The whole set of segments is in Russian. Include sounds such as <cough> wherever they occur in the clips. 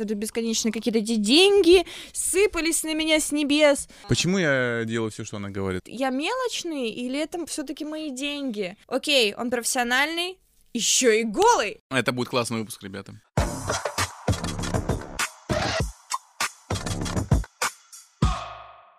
Это бесконечно какие-то эти деньги сыпались на меня с небес. Почему я делаю все, что она говорит? Я мелочный или это все-таки мои деньги? Окей, он профессиональный, еще и голый. Это будет классный выпуск, ребята.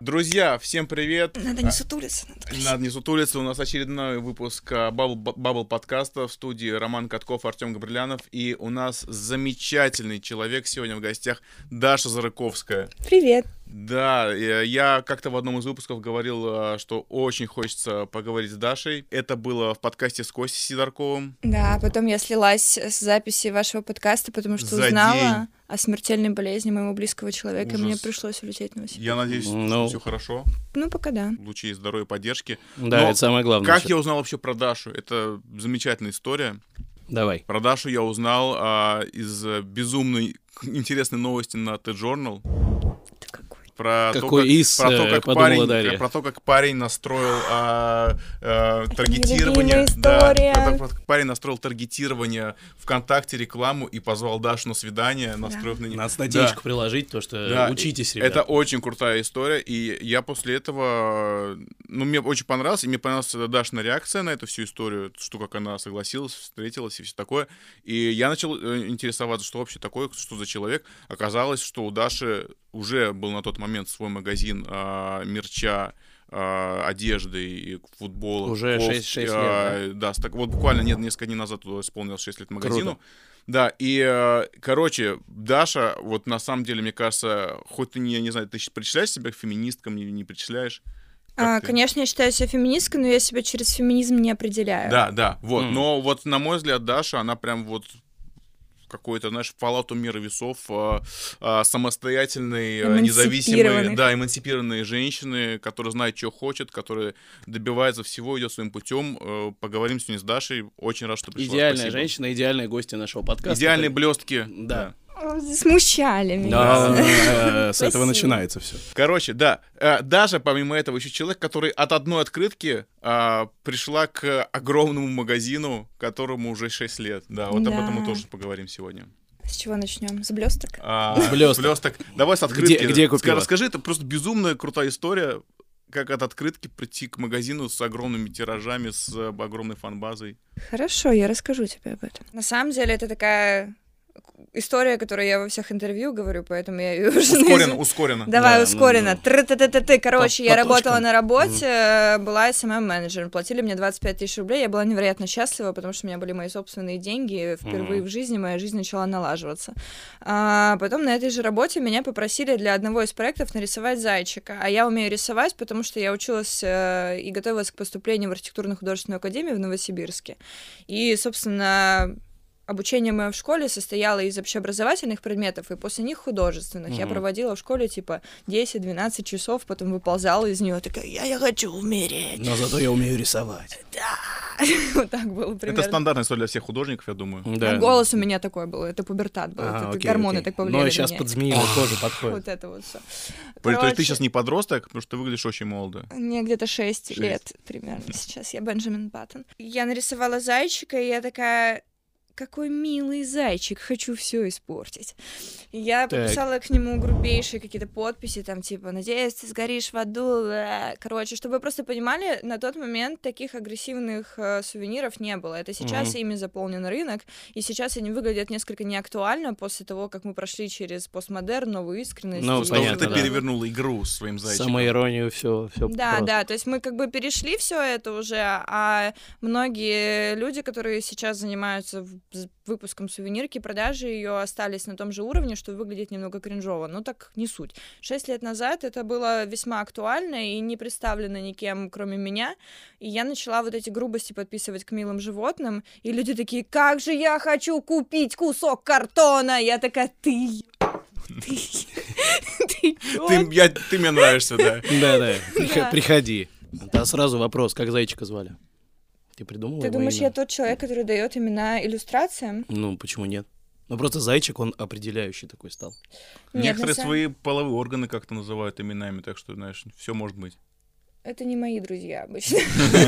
Друзья, всем привет. Надо не сутулиться. Надо, Надо не сутулиться. У нас очередной выпуск Бабл, Бабл подкаста в студии Роман Катков, Артем Габрилянов. И у нас замечательный человек сегодня в гостях Даша Зарыковская. Привет. Да, я как-то в одном из выпусков говорил, а, что очень хочется поговорить с Дашей. Это было в подкасте с Костей Сидорковым. Да, потом я слилась с записи вашего подкаста, потому что За узнала день. о смертельной болезни моего близкого человека, Ужас. и мне пришлось улететь в Новосибирск. Я надеюсь, ну, все хорошо. Ну, пока да. Лучи здоровья и поддержки. Да, Но это самое главное. Как я узнал вообще про Дашу? Это замечательная история. Давай. Про Дашу я узнал а, из безумной интересной новости на T-Journal про Какой то, как, из, про то, э, как парень, Дарья. про то, как парень настроил а, а, таргетирование. Да, про, про, как парень настроил таргетирование ВКонтакте рекламу и позвал Дашу на свидание, настроив да. на нее. Надо статейку да. приложить, то что да. учитесь, ребята. Это очень крутая история, и я после этого, ну, мне очень понравилось, и мне понравилась Дашина реакция на эту всю историю, что как она согласилась, встретилась и все такое. И я начал э, интересоваться, что вообще такое, что за человек. Оказалось, что у Даши уже был на тот момент свой магазин а, мерча, а, одежды и футбола. Уже кофт, 6, 6 лет, а, да? так, вот буквально нет, несколько дней назад исполнилось 6 лет магазину. Круто. Да, и, а, короче, Даша, вот на самом деле, мне кажется, хоть ты не, не знаю, ты причисляешь себя к феминисткам, не, не причисляешь? а, конечно, я считаю себя феминисткой, но я себя через феминизм не определяю. Да, да, вот. Mm. Но вот, на мой взгляд, Даша, она прям вот какой-то, знаешь, палату мира весов а, а, самостоятельные, а, независимые, да, эмансипированные женщины, которые знают, что хочет, которые добиваются всего, идет своим путем. Э, поговорим сегодня с Дашей. Очень рад, что пришла. Идеальная Спасибо. женщина, идеальные гости нашего подкаста. Идеальные блестки. Да. Смущали меня. Да, с этого начинается все. Короче, да. Э, даже помимо этого еще человек, который от одной открытки а, пришла к огромному магазину, которому уже 6 лет. Да, вот об этом мы тоже поговорим сегодня. С чего начнем? С блесток? А, с блесток. блесток. Давай с открытки. Где, где купила? Расскажи, это просто безумная крутая история, как от открытки прийти к магазину с огромными тиражами, с огромной фан-базой. Хорошо, я расскажу тебе об этом. На самом деле это такая история, которую я во всех интервью говорю, поэтому я ее уже... Ускоренно, ускоренно. Давай, да, ускоренно. Ну, ну. Короче, по, я по работала точкам. на работе, mm. была SMM-менеджером, платили мне 25 тысяч рублей, я была невероятно счастлива, потому что у меня были мои собственные деньги, впервые mm. в жизни моя жизнь начала налаживаться. А потом на этой же работе меня попросили для одного из проектов нарисовать зайчика, а я умею рисовать, потому что я училась э, и готовилась к поступлению в архитектурно-художественную академию в Новосибирске. И, собственно, обучение мое в школе состояло из общеобразовательных предметов и после них художественных. Mm-hmm. Я проводила в школе типа 10-12 часов, потом выползала из нее такая, я, я хочу умереть. Но зато я умею рисовать. <laughs> Да. <laughs> вот так было примерно. Это стандартная история для всех художников, я думаю. Да. Ну, голос у меня такой был, это пубертат был, а, это окей, гормоны окей. так повлияли Но сейчас под тоже подходит. Вот это вот все. То есть ты сейчас не подросток, потому что ты выглядишь очень молодо. Мне где-то 6 лет примерно сейчас, я Бенджамин Баттон. Я нарисовала зайчика, и я такая, какой милый зайчик, хочу все испортить. Я так. подписала к нему грубейшие какие-то подписи, там, типа, надеюсь, ты сгоришь в аду. Короче, чтобы вы просто понимали, на тот момент таких агрессивных э, сувениров не было. Это сейчас mm-hmm. ими заполнен рынок, и сейчас они выглядят несколько неактуально после того, как мы прошли через постмодерн, новую искренность. Ну, и... понятно, ты да. перевернула игру своим зайчиком. Самоиронию, все, все. Да, просто. да, то есть мы как бы перешли все это уже, а многие люди, которые сейчас занимаются выпуском сувенирки, продажи ее остались на том же уровне, что выглядит немного кринжово, но так не суть. Шесть лет назад это было весьма актуально и не представлено никем, кроме меня, и я начала вот эти грубости подписывать к милым животным, и люди такие, как же я хочу купить кусок картона! Я такая, ты <laughs> ты, ты, ты, я, ты мне нравишься, да. Да, да. <laughs> Приходи. Да сразу вопрос, как зайчика звали? Ты придумала Ты думаешь, имя? я тот человек, который дает имена иллюстрациям? Ну, почему нет? Ну, просто зайчик, он определяющий такой стал. Нет, Некоторые самом... свои половые органы как-то называют именами, так что, знаешь, все может быть. Это не мои друзья обычно.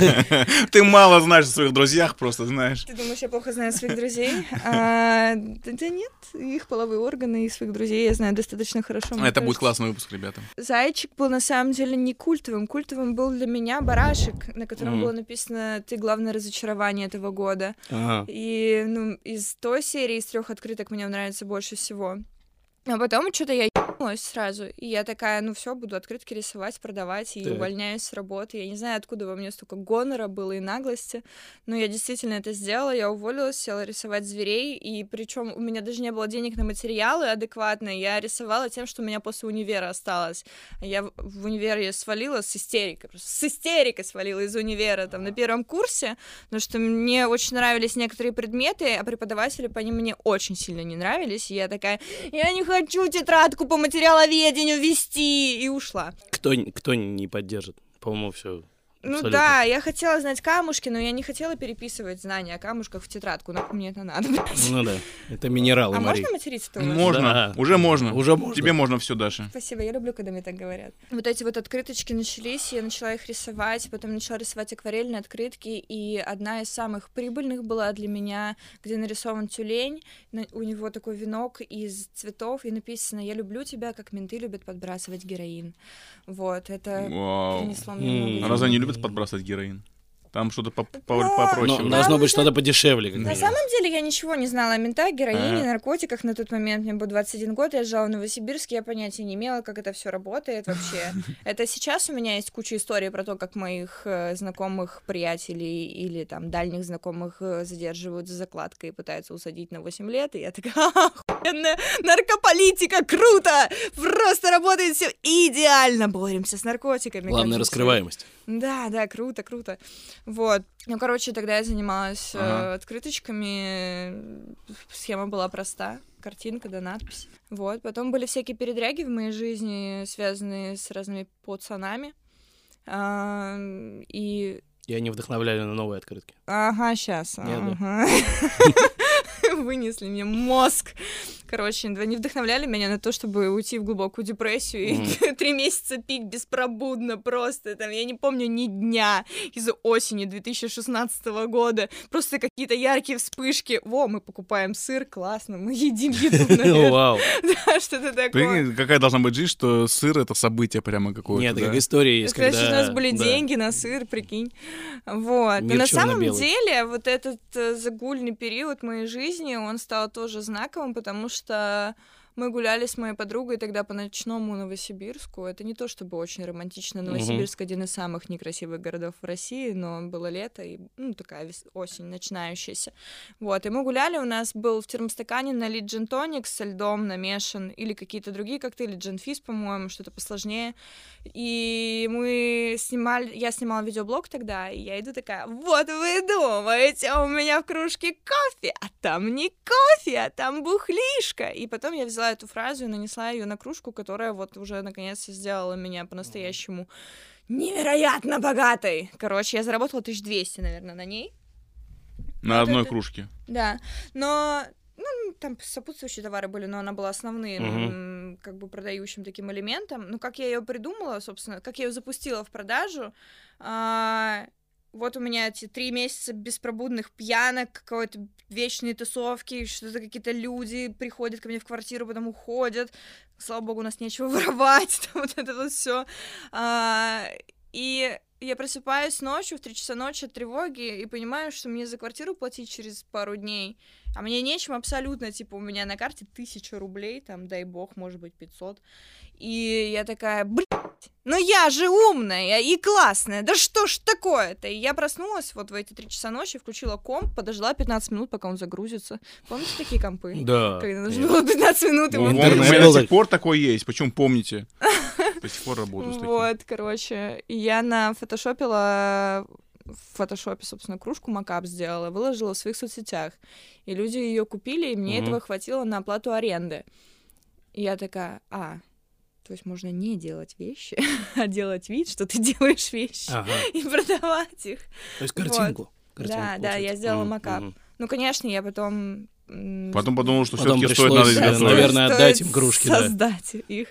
<laughs> Ты мало знаешь о своих друзьях, просто знаешь. Ты думаешь, я плохо знаю своих друзей? <laughs> А, да нет, их половые органы и своих друзей я знаю достаточно хорошо. Это будет классный выпуск, ребята. Зайчик был на самом деле не культовым. Культовым был для меня барашек, на котором было написано «Ты главное разочарование этого года». И ну, из той серии, из трех открыток мне нравится больше всего. А потом что-то я ебнулась сразу, и я такая, ну все, буду открытки рисовать, продавать, и так. увольняюсь с работы. Я не знаю, откуда во мне столько гонора было и наглости, но я действительно это сделала, я уволилась, села рисовать зверей, и причем у меня даже не было денег на материалы адекватные, я рисовала тем, что у меня после универа осталось. Я в универе свалила с истерикой, просто с истерикой свалила из универа, там, на первом курсе, потому что мне очень нравились некоторые предметы, а преподаватели по ним мне очень сильно не нравились, и я такая, я не хочу тетрадку по материаловедению вести, и ушла. Кто, кто не поддержит? По-моему, все ну Абсолютно. да, я хотела знать камушки, но я не хотела переписывать знания о камушках в тетрадку, но мне это надо. <laughs> Ну да, это минералы, А Мари. можно материться-то Можно, да. уже можно. Уже можно. Тебе можно все, Даша. Спасибо, я люблю, когда мне так говорят. Вот эти вот открыточки начались, я начала их рисовать, потом начала рисовать акварельные открытки, и одна из самых прибыльных была для меня, где нарисован тюлень, у него такой венок из цветов, и написано «Я люблю тебя, как менты любят подбрасывать героин». Вот, это Вау. принесло мне много Разве они любят подбрасывать героин? Там что-то по по попроще. Но, должно быть что-то подешевле. На самом деле я ничего не знала о ментах, героине, наркотиках на тот момент. Мне был 21 год, я жила в Новосибирске, я понятия не имела, как это все работает вообще. <laughs> Это сейчас у меня есть куча историй про то, как моих э, знакомых приятелей или там дальних знакомых э, задерживают за закладкой и пытаются усадить на 8 лет, и я такая, <laughs> охуенная наркополитика, круто! Просто работает все идеально, боремся с наркотиками. Главная раскрываемость. Да, да, круто, круто. Вот. Ну, короче, тогда я занималась ага. э, открыточками. Схема была проста. Картинка да надпись. Вот. Потом были всякие передряги в моей жизни, связанные с разными пацанами. А, и... И они вдохновляли на новые открытки. Ага, сейчас. Ага. <laughs> <laughs> Вынесли мне мозг. Короче, не вдохновляли меня на то, чтобы уйти в глубокую депрессию и <laughs> три месяца пить беспробудно просто. Там, я не помню ни дня из осени 2016 года. Просто какие-то яркие вспышки. Во, мы покупаем сыр, классно, мы едим еду, <laughs> Вау. Да, что-то такое. Какая должна быть жизнь, что сыр — это событие прямо какое-то, Нет, как история есть, когда... у нас были деньги на сыр, прикинь. Вот. Но на самом деле вот этот э, загульный период моей жизни, он стал тоже знаковым, потому что мы гуляли с моей подругой тогда по ночному Новосибирску. Это не то чтобы очень романтично. Новосибирск mm-hmm. один из самых некрасивых городов в России, но было лето и ну, такая вес- осень начинающаяся. Вот, и мы гуляли, у нас был в термостакане налит джин тоник со льдом намешан, или какие-то другие коктейли, джин-физ, по-моему, что-то посложнее. И мы снимали, я снимала видеоблог тогда, и я иду такая, вот вы думаете, у меня в кружке кофе, а там не кофе, а там бухлишка. И потом я взяла взяла эту фразу и нанесла ее на кружку, которая вот уже наконец сделала меня по-настоящему невероятно богатой. Короче, я заработала 1200, наверное, на ней. На вот одной это... кружке. Да, но ну, там сопутствующие товары были, но она была основным, uh-huh. как бы продающим таким элементом. Ну, как я ее придумала, собственно, как я ее запустила в продажу, а, вот у меня эти три месяца беспробудных пьянок, какой-то вечные тусовки, что-то какие-то люди приходят ко мне в квартиру, потом уходят. Слава богу, у нас нечего <laughs> воровать, там вот это вот все. А, и я просыпаюсь ночью в 3 часа ночи от тревоги и понимаю, что мне за квартиру платить через пару дней, а мне нечем абсолютно, типа, у меня на карте тысяча рублей, там, дай бог, может быть, 500. И я такая, блядь, ну я же умная и классная, да что ж такое-то? И я проснулась вот в эти три часа ночи, включила комп, подождала 15 минут, пока он загрузится. Помните такие компы? Да. Когда нужно было 15 минут. Ну, у меня до сих пор такой есть, почему помните? <laughs> До сих пор работаю с таким. Вот, короче, я на фотошопила в фотошопе, собственно, кружку макап сделала, выложила в своих соцсетях. И люди ее купили, и мне этого хватило на оплату аренды. И я такая, а, то есть можно не делать вещи, <laughs> а делать вид, что ты <laughs> делаешь вещи ага. <laughs> и продавать их. То есть картинку. Вот. картинку да, да, я сделала mm-hmm. макап. Mm-hmm. Ну, конечно, я потом Потом подумал, что Потом все-таки стоит надо э, изготовить. наверное, стоит отдать им кружки, да. Создать их.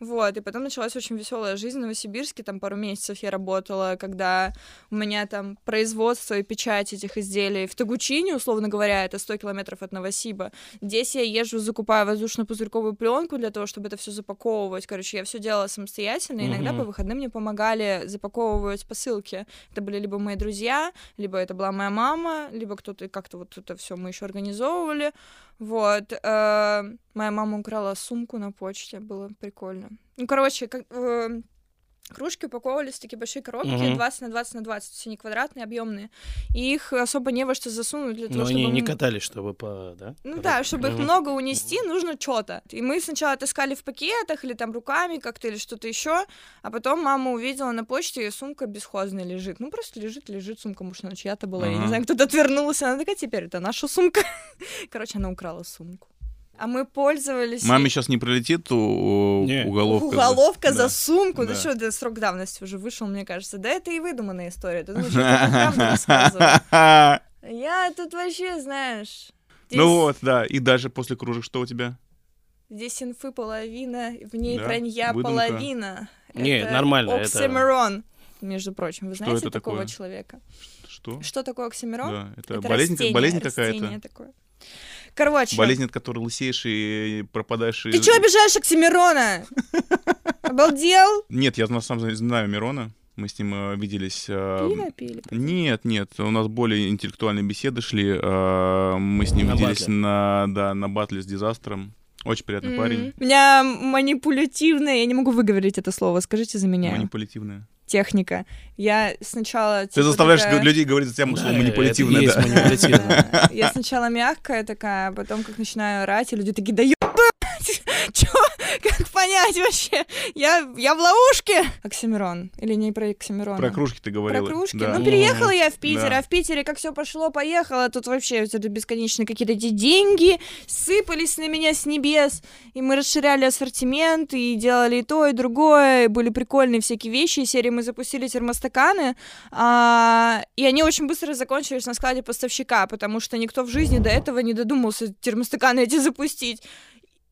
Вот, и потом началась очень веселая жизнь в Новосибирске, там пару месяцев я работала, когда у меня там производство и печать этих изделий в Тагучине, условно говоря, это 100 километров от Новосиба. Здесь я езжу, закупаю воздушно-пузырьковую пленку для того, чтобы это все запаковывать. Короче, я все делала самостоятельно, и иногда по выходным мне помогали запаковывать посылки. Это были либо мои друзья, либо это была моя мама, либо кто-то как-то вот это все мы еще организовывали. Вот. э, моя мама украла сумку на почте, было прикольно. Ну, короче, как, э, кружки упаковывались в такие большие коробки, Мгм. 20 на 20 на 20, все они квадратные, объемные. И их особо не во что засунуть для того, Но чтобы... они не катались, чтобы по... Да? ну да, чтобы их Мгм. много унести, нужно что-то. И мы сначала таскали в пакетах или там руками как-то или что-то еще, а потом мама увидела на почте, и сумка бесхозная лежит. Ну просто лежит, лежит сумка, может, она чья-то была. Я не знаю, кто-то отвернулся. Она такая, теперь это наша сумка. <laughs> Короче, она украла сумку. А мы пользовались... Маме сейчас не прилетит у- Не. уголовка. за- Уголовка за Да. сумку. Да. Ну что, это срок давности уже вышел, мне кажется. Да это и выдуманная история. Ты думаешь, я? <laughs> <laughs> Я тут вообще, знаешь... здесь- Ну вот, да. И даже после кружек что у тебя? Здесь инфы половина, в ней Да, вранья выдумка. половина. Не, Это нормально, это- Оксимирон, между прочим. Вы Что знаете это такого такое? человека? Что? Что такое оксимирон? Да, это, Это болезнь, растение, болезнь растение какая-то. такое. Короче, Болезнь, от которой лысеешь и пропадаешь. ты из- чё обижаешь Оксимирона? <laughs> Обалдел? Нет, я на самом деле знаю Мирона. Мы с ним э, виделись. э, Пиво пили. Нет, нет, у нас более интеллектуальные беседы шли. э, Мы с ним На виделись батле. на, да, на батле с дизастром. Очень приятный М, парень. У меня манипулятивная, я не могу выговорить это слово, скажите за меня. Манипулятивная. Техника. Я сначала... Ты типа, заставляешь такая- людей говорить за тебя, что Да, манипулятивная, есть да. <laughs> Я сначала мягкая такая, а потом как начинаю орать, и люди такие, да ёбать! <laughs> Чё? Понять вообще? Я, я в ловушке! Оксимирон. Или не про Оксимирона? Про кружки ты Про говорила. кружки. да. Ну, переехала я в Питер, Да. а в Питере как все пошло, поехало, тут вообще это бесконечные какие-то эти деньги сыпались на меня с небес, и мы расширяли ассортимент, и делали и то, и другое, и были прикольные всякие вещи, и серии мы запустили термостаканы, а, и они очень быстро закончились на складе поставщика, потому что никто в жизни до этого не додумался термостаканы эти запустить.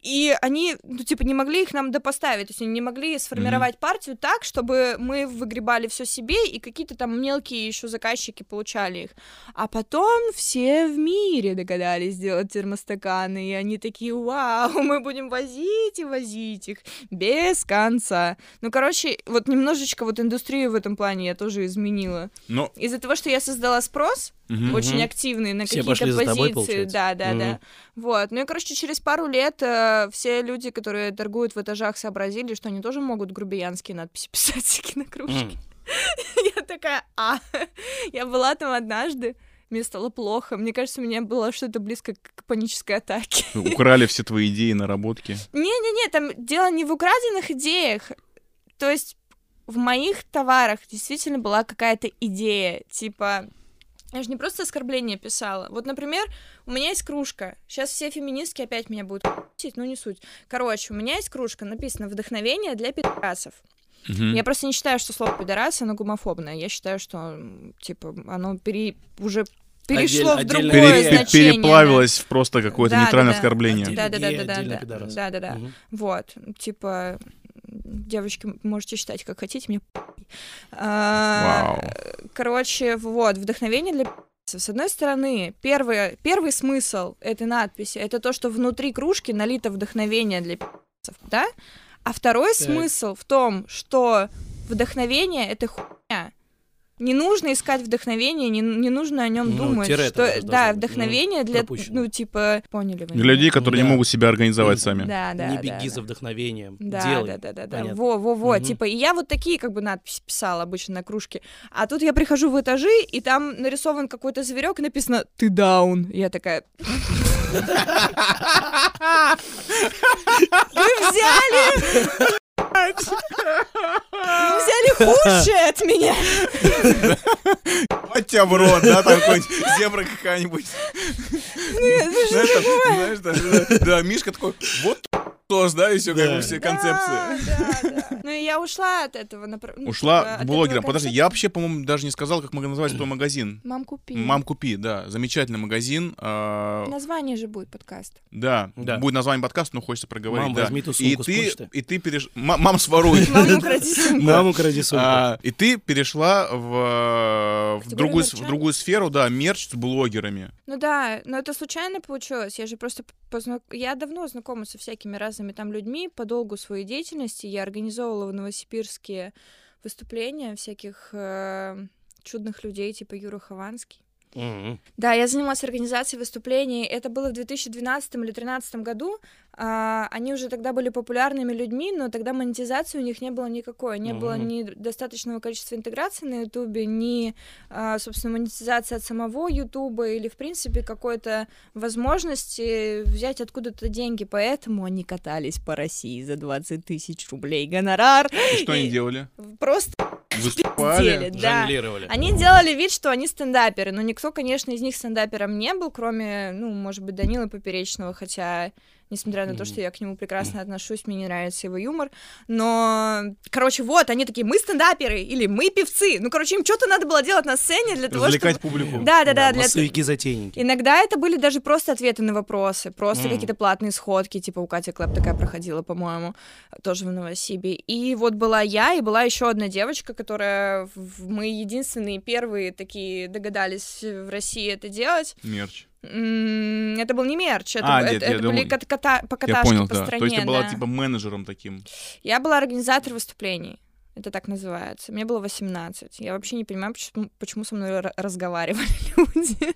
И они, ну, типа, не могли их нам допоставить, то есть они не могли сформировать партию так, чтобы мы выгребали все себе, и какие-то там мелкие еще заказчики получали их. А потом все в мире догадались сделать термостаканы, и они такие, вау, мы будем возить и возить их без конца. Ну, короче, вот немножечко вот индустрию в этом плане я тоже изменила. Но Из-за того, что я создала спрос, мгм. очень активные на Все какие-то пошли за тобой, позиции. получается? да, да, Мгм. да. Вот. Ну и, короче, через пару лет э, все люди, которые торгуют в этажах, сообразили, что они тоже могут грубиянские надписи <laughs> писать всякие на кружке. М. <laughs> Я такая, а, <laughs> я была там однажды, мне стало плохо. Мне кажется, у меня было что-то близко к панической атаке. украли все твои идеи, наработки. Не-не-не, там дело не в украденных идеях. То есть в моих товарах действительно была какая-то идея, типа... Я же не просто оскорбление писала. Вот, например, у меня есть кружка. Сейчас все феминистки опять меня будут ***ть, ну не суть. Короче, у меня есть кружка, написано «Вдохновение для пидорасов». Мгм. Я просто не считаю, что слово «пидорас», оно гомофобное. Я считаю, что, типа, оно пере... уже перешло Отдель- в другое Пере- значение. да. переплавилось в просто какое-то Да, нейтральное да, да. оскорбление. Да, да, да, да, да, да, да, да, да. Мгм. Вот, типа, девочки, можете считать, как хотите, мне. А, Вау. Короче, вот, вдохновение для. С одной стороны, первый, первый смысл этой надписи — это то, что внутри кружки налито вдохновение для пи***цев, да? А второй Так. смысл в том, что вдохновение — это хуйня. Не нужно искать вдохновение, не, не нужно о нем Ну, думать. тире что, да, ну, вдохновение для, пропущено. ну, типа, поняли вы? Для людей, которые не Да. могут себя организовать сами. Да, да, Не да, беги да. за вдохновением. Да, Делай. да, да, да, да. Понятно. Во, во, во. Мгм. Типа, и я вот такие как бы надписи писала обычно на кружке. А тут я прихожу в этажи, и там нарисован какой-то зверек, и написано «Ты даун». Я такая... <laughs> Вы взяли... Взяли худшее от меня. Вот тебя в рот, да, там какой-нибудь зебра какая-нибудь. Ну, Знаешь, там, знаешь, да, Мишка такой, вот Тос, да, и все, как бы все концепции. да, да. Ну и я ушла от этого. напр- ну, Ушла типа, к от блогерам. этого Подожди, я вообще, по-моему, даже не сказал, как называется твой магазин. Мам, купи. Мам, купи, да. Замечательный магазин. а, Название же будет подкаст. Да, будет название подкаста, но хочется проговорить. Мам, возьми ту и сумку с ты, почты. и ты переш... Ма- Мам, своруй. <laughs> Мам, укради сумку. Маму кради сумку. А, и ты перешла в, другую, сферу, да, мерч с блогерами. Ну да, но это случайно получилось. Я же просто я давно знакома со всякими разными там людьми по долгу своей деятельности. Я организовывала в Новосибирске выступления всяких э, чудных людей, типа Юра Хованский. Да, я занималась организацией выступлений. Это было в 2012 или 2013 году. А, они уже тогда были популярными людьми, но тогда монетизации у них не было никакой. Не было ни достаточного количества интеграции на Ютубе, ни, а, собственно, монетизации от самого Ютуба или, в принципе, какой-то возможности взять откуда-то деньги. Поэтому они катались по России за 20 тысяч рублей гонорар. И что они И- делали? Просто Выступали? деле, да. Жонглировали. Они делали вид, что они стендаперы, но никто, конечно, из них стендапером не был, кроме, ну, может быть, Данила Поперечного, хотя, несмотря на то, что я к нему прекрасно отношусь, мне не нравится его юмор, но, короче, вот, они такие, мы стендаперы, или мы певцы, ну, короче, им что-то надо было делать на сцене для того, Развлекать чтобы... публику. Да, да, да, для... Массовики-затейники. Иногда это были даже просто ответы на вопросы, просто М. какие-то платные сходки, типа у Кати Клэп такая проходила, по-моему, тоже в Новосибе. И вот была я, и была еще одна девочка, которая мы единственные первые такие догадались в России это делать. Мерч. Это был не мерч, это, А, б- нет, это, я это были думал- кота- Я покаташки понял, по да. стране. То есть ты была да. типа менеджером таким. Я была организатор выступлений. Это так называется. Мне было 18. Я вообще не понимаю, почему, почему со мной ра- разговаривали <laughs> люди.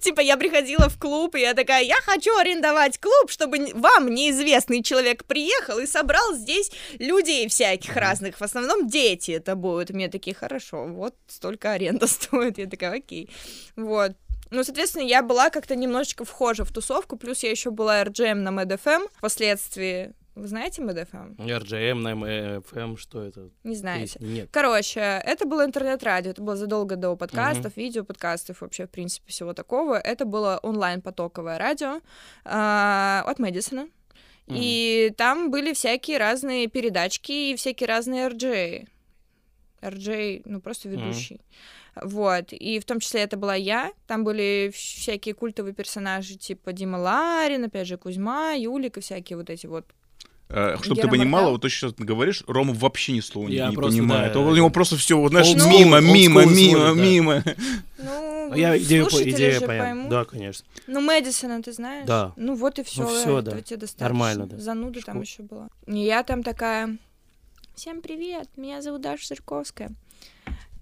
Типа я приходила в клуб, и я такая, я хочу арендовать клуб, чтобы вам неизвестный человек приехал и собрал здесь людей всяких разных. В основном дети это будут. Мне такие, хорошо, вот столько аренда <laughs> стоит. Я такая, окей. Вот. Ну, соответственно, я была как-то немножечко вхожа в тусовку, плюс я еще была RGM на MedFM впоследствии. Вы знаете MedFM? RGM, на FM, что это? Не знаете. Песня? Нет. Короче, это было интернет-радио, это было задолго до подкастов, видео, подкастов, вообще, в принципе, всего такого. Это было онлайн-потоковое радио а, от Мэдисона. И там были всякие разные передачки и всякие разные RJ. RJ, ну, просто ведущий. Вот, и в том числе это была я, там были всякие культовые персонажи, типа Дима Ларин, опять же, Кузьма, Юлик и всякие вот эти вот Чтобы ты Гера понимала, Мартел. вот то, что сейчас ты говоришь, Рома вообще ни слова не, Я не просто, понимает. да, у него просто все, вот, знаешь, school- мимо, мимо, мимо, мимо. Ну, Ну, Я идею, идею поймут. Да, конечно. Ну, Мэдисона ты знаешь? Да. Ну, вот и все. всё, да. тебе достаточно. Нормально, да. Зануда там еще была. И я там такая... Всем привет, меня зовут Даша Сырковская.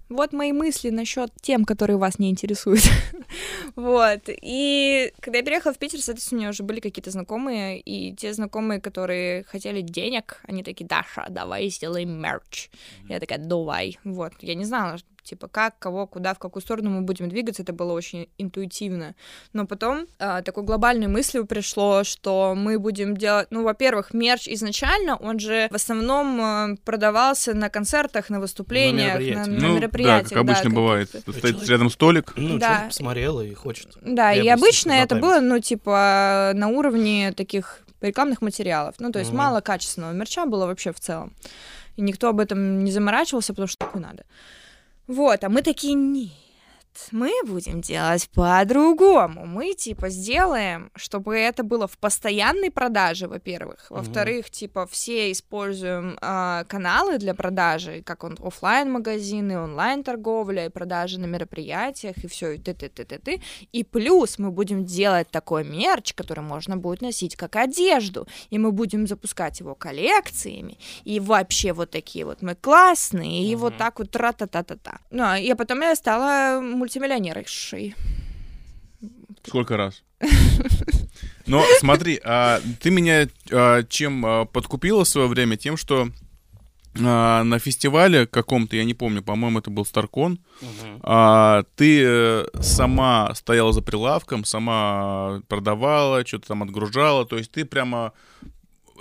Вот мои мысли насчет тем, которые вас не интересуют. <laughs> вот. И когда я переехала в Питер, соответственно, у меня уже были какие-то знакомые, и те знакомые, которые хотели денег, они такие, Даша, давай сделаем мерч. Я такая, давай. Вот. Я не знала, типа, как, кого, куда, в какую сторону мы будем двигаться, это было очень интуитивно. Но потом а, такой глобальной мыслью пришло, что мы будем делать, ну, во-первых, мерч изначально, он же в основном а, продавался на концертах, на выступлениях, на, мероприятиях. на Ну, да, мероприятиях. как обычно как- бывает. как- Стоит Человек- рядом столик. Ну, Да. человек посмотрел и хочет. Да, и приобрести обычно это было, ну, типа, на уровне таких рекламных материалов. Ну, то есть Мгм. мало качественного мерча было вообще в целом. И никто об этом не заморачивался, потому что такое надо. Вот, а мы такие, нет, мы будем делать по-другому. Мы, типа, сделаем, чтобы это было в постоянной продаже, во-первых. Во-вторых, типа, все используем а, каналы для продажи, как он офлайн магазины онлайн-торговля, и продажи на мероприятиях, и все, и ты ты ты ты ты И плюс мы будем делать такой мерч, который можно будет носить как одежду, и мы будем запускать его коллекциями, и вообще вот такие вот мы классные, и вот Мгм. так вот тра-та-та-та-та. Ну, а- и потом я стала мультимиллионершей. Сколько раз? <laughs> Но смотри, а, ты меня а, чем а, подкупила в свое время? Тем, что а, на фестивале каком-то, я не помню, по-моему, это был Старкон, а, ты э, сама стояла за прилавком, сама продавала, что-то там отгружала, то есть ты прямо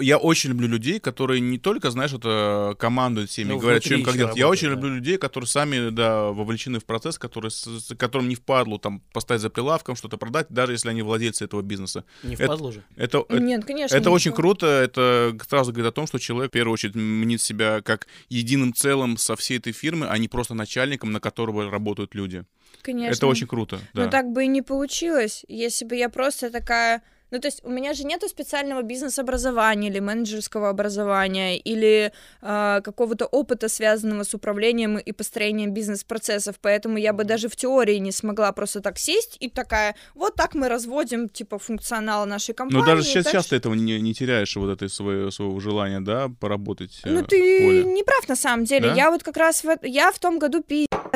я очень люблю людей, которые не только, знаешь, это командуют всеми, Ну, говорят, что им внутри как делать. Я работают, очень да. люблю людей, которые сами, да, вовлечены в процесс, который, с, с которым не впадлу там поставить за прилавком, что-то продать, даже если они владельцы этого бизнеса. Не Это- впадло же. Это, это, Нет, конечно. это не очень то. круто, это сразу говорит о том, что человек, в первую очередь, мнит себя как единым целым со всей этой фирмы, а не просто начальником, на которого работают люди. Конечно. Это очень круто, да. Но так бы и не получилось, если бы я просто такая... Ну, то есть у меня же нету специального бизнес-образования или менеджерского образования или э, какого-то опыта, связанного с управлением и построением бизнес-процессов, поэтому я бы даже в теории не смогла просто так сесть и такая, вот так мы разводим, типа, функционал нашей компании. Но даже сейчас так часто этого не, не теряешь, вот этой своего, своего желания, да, поработать э, Ну, в ты не прав на самом деле. Да? Я вот как раз в... я в том году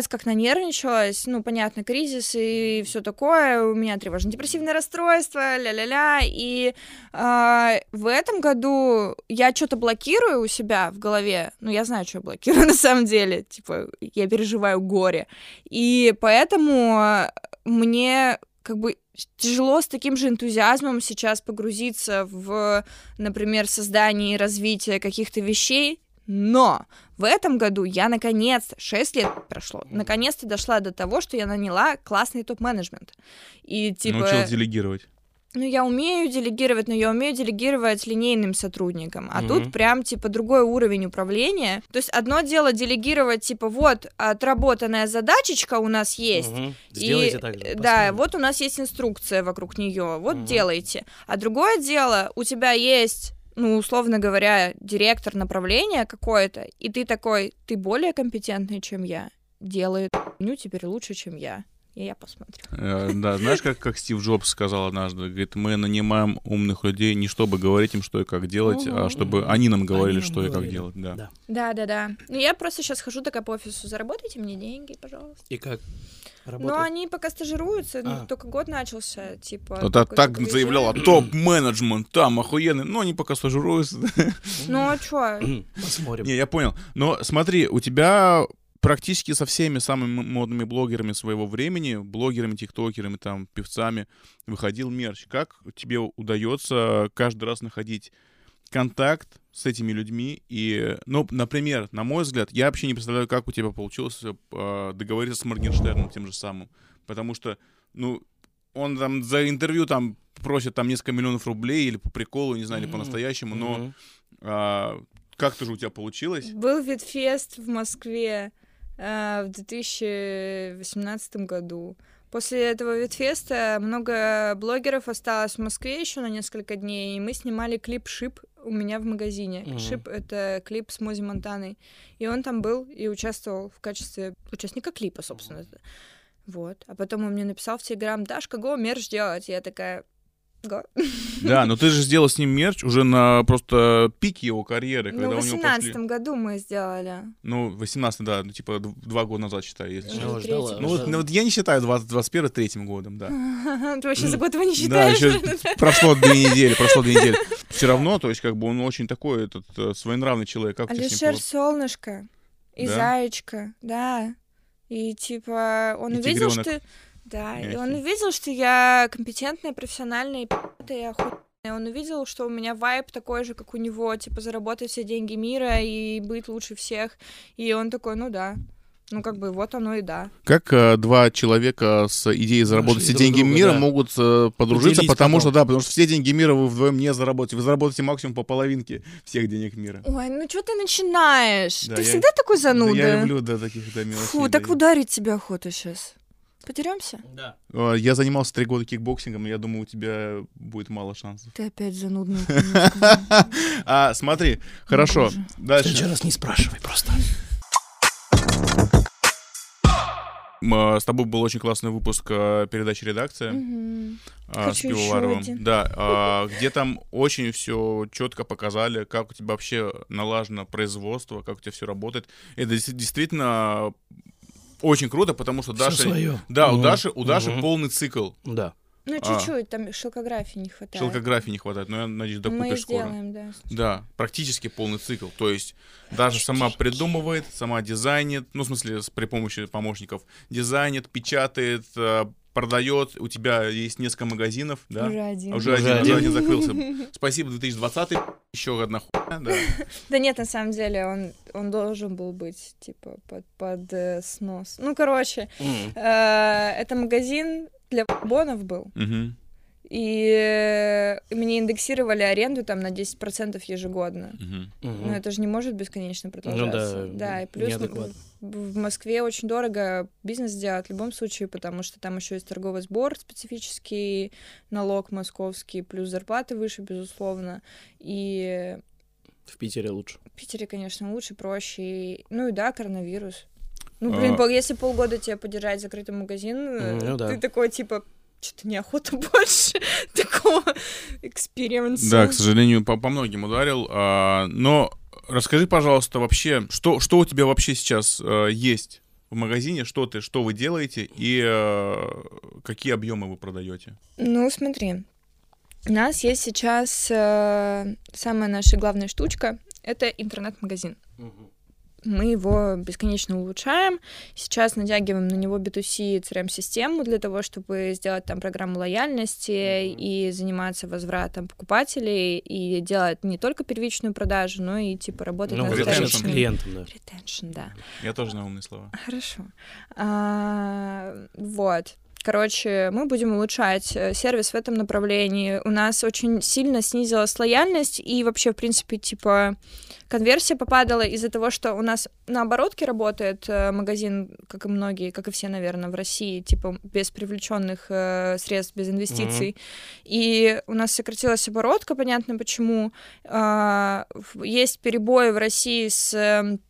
пиздец как нанервничалась. Ну, понятно, кризис и все такое. У меня тревожно-депрессивное расстройство, ля-ля-ля. И а, в этом году я что-то блокирую у себя в голове. Ну, я знаю, что я блокирую <laughs> на самом деле. Типа, я переживаю горе. И поэтому мне как бы тяжело с таким же энтузиазмом сейчас погрузиться в, например, создание и развитие каких-то вещей, но в этом году я наконец-то, 6 лет прошло, наконец-то дошла до того, что я наняла классный топ-менеджмент. И типа... Научилась делегировать. Ну, я умею делегировать, но я умею делегировать линейным сотрудникам. А Мгм. тут прям, типа, другой уровень управления. То есть одно дело делегировать, типа, вот, отработанная задачечка у нас есть, и, Сделайте так же. да, вот у нас есть инструкция вокруг нее, вот Мгм. делайте. А другое дело, у тебя есть, ну, условно говоря, директор направления какое-то, и ты такой, ты более компетентный, чем я, делает ну теперь лучше, чем я. И я посмотрю. Э, Да, знаешь, как, как Стив Джобс сказал однажды, говорит, мы нанимаем умных людей не чтобы говорить им, что и как делать, а Мгм. чтобы они нам говорили, Они нам что и как говорили. делать. Да. Да. Да, да, да. Ну, я просто сейчас хожу такая по офису, заработайте мне деньги, пожалуйста. И как? Ну, Работает? они пока стажируются, ну, А. только год начался, типа... Вот так, только- так заявляла топ-менеджмент, там охуенный, но они пока стажируются. Ну, а чё? <clears throat> Посмотрим. Не, я понял. Но смотри, у тебя практически со всеми самыми модными блогерами своего времени, блогерами, тиктокерами, там, певцами, выходил мерч. Как тебе удается каждый раз находить контакт с этими людьми? И, ну, например, на мой взгляд, я вообще не представляю, как у тебя получилось э, договориться с Моргенштерном тем же самым. Потому что, ну, он там за интервью там просит там несколько миллионов рублей или по приколу, не знаю, или по-настоящему, но Мгм. а, как-то же у тебя получилось? Был ВидФест в Москве э, в 2018 году. После этого ВидФеста много блогеров осталось в Москве еще на несколько дней, и мы снимали клип «Шип» у меня в магазине. «Шип» — это клип с Моззи Монтаной. И он там был и участвовал в качестве участника клипа, собственно. Вот. А потом он мне написал в Телеграм, Дашка, го, мерч делать. Я такая, го. Да, но ты же сделал с ним мерч уже на просто пике его карьеры, когда Ну, в у него 18 пошли... году мы сделали. Ну, 18 да, ну, типа два года назад, считай, если Или честно. Ну, Ну, вот, ну, вот я не считаю 20, 21 третьим годом, да. <laughs> Ты вообще за год его не Да, считаешь? еще <laughs> прошло две недели, прошло две недели. Все равно, то есть, как бы он очень такой, этот, э, своенравный человек. Как Алишер? Солнышко и Да? Заячка, да. И типа он И увидел, что... Да, и он увидел, что я компетентная, профессиональная, и пи***тая, охуенная. Он увидел, что у меня вайб такой же, как у него, типа заработать все деньги мира и быть лучше всех. И он такой, ну да. Ну, как бы, вот оно и да. Как э, два человека с идеей заработать все деньги друга, мира да. могут э, подружиться, Поделить потому потом. что, да, потому что все деньги мира вы вдвоем не заработаете. Вы заработаете максимум по половинке всех денег мира. Ой, ну что ты начинаешь? Да, ты я- всегда такой зануда. Да я люблю, да, таких, да, мелочей. Фу, да. так ударить тебя охота сейчас. Подеремся? Да. Э, Я занимался три года кикбоксингом, я думаю, у тебя будет мало шансов. Ты опять занудный. <laughs> А, смотри, хорошо, боже. В следующий дальше. раз не спрашивай просто. Э, С тобой был очень классный выпуск э, передачи «Редакция» а, с Пивоваровым. один. Да, а, где там очень все четко показали, как у тебя вообще налажено производство, как у тебя все работает. Это действительно очень круто, потому что Даша... своё. Да, у Мгм. Даши, у Даши Мгм. полный цикл. Да. Ну, А. чуть-чуть, там шелкографии не хватает. Шелкографии не хватает, но я надеюсь, Мы докупишь скоро. сделаем, да. Да, практически полный цикл. То есть даже сама придумывает, сама дизайнит, ну, в смысле, с- при помощи помощников, дизайнит, печатает, э, продает, у тебя есть несколько магазинов, да? Уже один. Уже, Уже один, уже один. закрылся. <laughs> Спасибо, 2020 еще одна хуйня, да. <laughs> Да нет, на самом деле, он, он должен был быть, типа, под, под э, снос. Ну, короче, М. э, это магазин для бонов был. Мгм. И э, мне индексировали аренду там на 10% ежегодно. Мгм. Ну, это же не может бесконечно продолжаться. Ну да, и плюс в, Москве очень дорого бизнес делать в любом случае, потому что там еще есть торговый сбор специфический, налог московский, плюс зарплаты выше, безусловно. И В Питере лучше. в Питере, конечно, лучше, проще. Ну и да, коронавирус. Ну, блин, А. если полгода тебе подержать закрытый магазин, э, Ну да. ты такой, типа, что-то неохота <laughs> больше такого experience -а. Да, к сожалению, по, по многим ударил. а, но расскажи, пожалуйста, вообще, что, что у тебя вообще сейчас э, есть в магазине, что ты, что вы делаете и э, какие объемы вы продаете? Ну, смотри, у нас есть сейчас э, самая наша главная штучка — это интернет-магазин. Мы его бесконечно улучшаем. Сейчас натягиваем на него B2C CRM-систему для того, чтобы сделать там программу лояльности и заниматься возвратом покупателей и делать не только первичную продажу, но и типа работать Ну, над возвращаться возвращаться к вторичным. клиентам, да. Retention, да. Я тоже на умные слова. Хорошо. А, вот. Короче, мы будем улучшать э, сервис в этом направлении. У нас очень сильно снизилась лояльность, и вообще, в принципе, типа, конверсия попадала из-за того, что у нас на оборотке работает э, магазин, как и многие, как и все, наверное, в России, типа, без привлеченных э, средств, без инвестиций. И у нас сократилась оборотка, понятно почему. В- есть перебои в России с эм,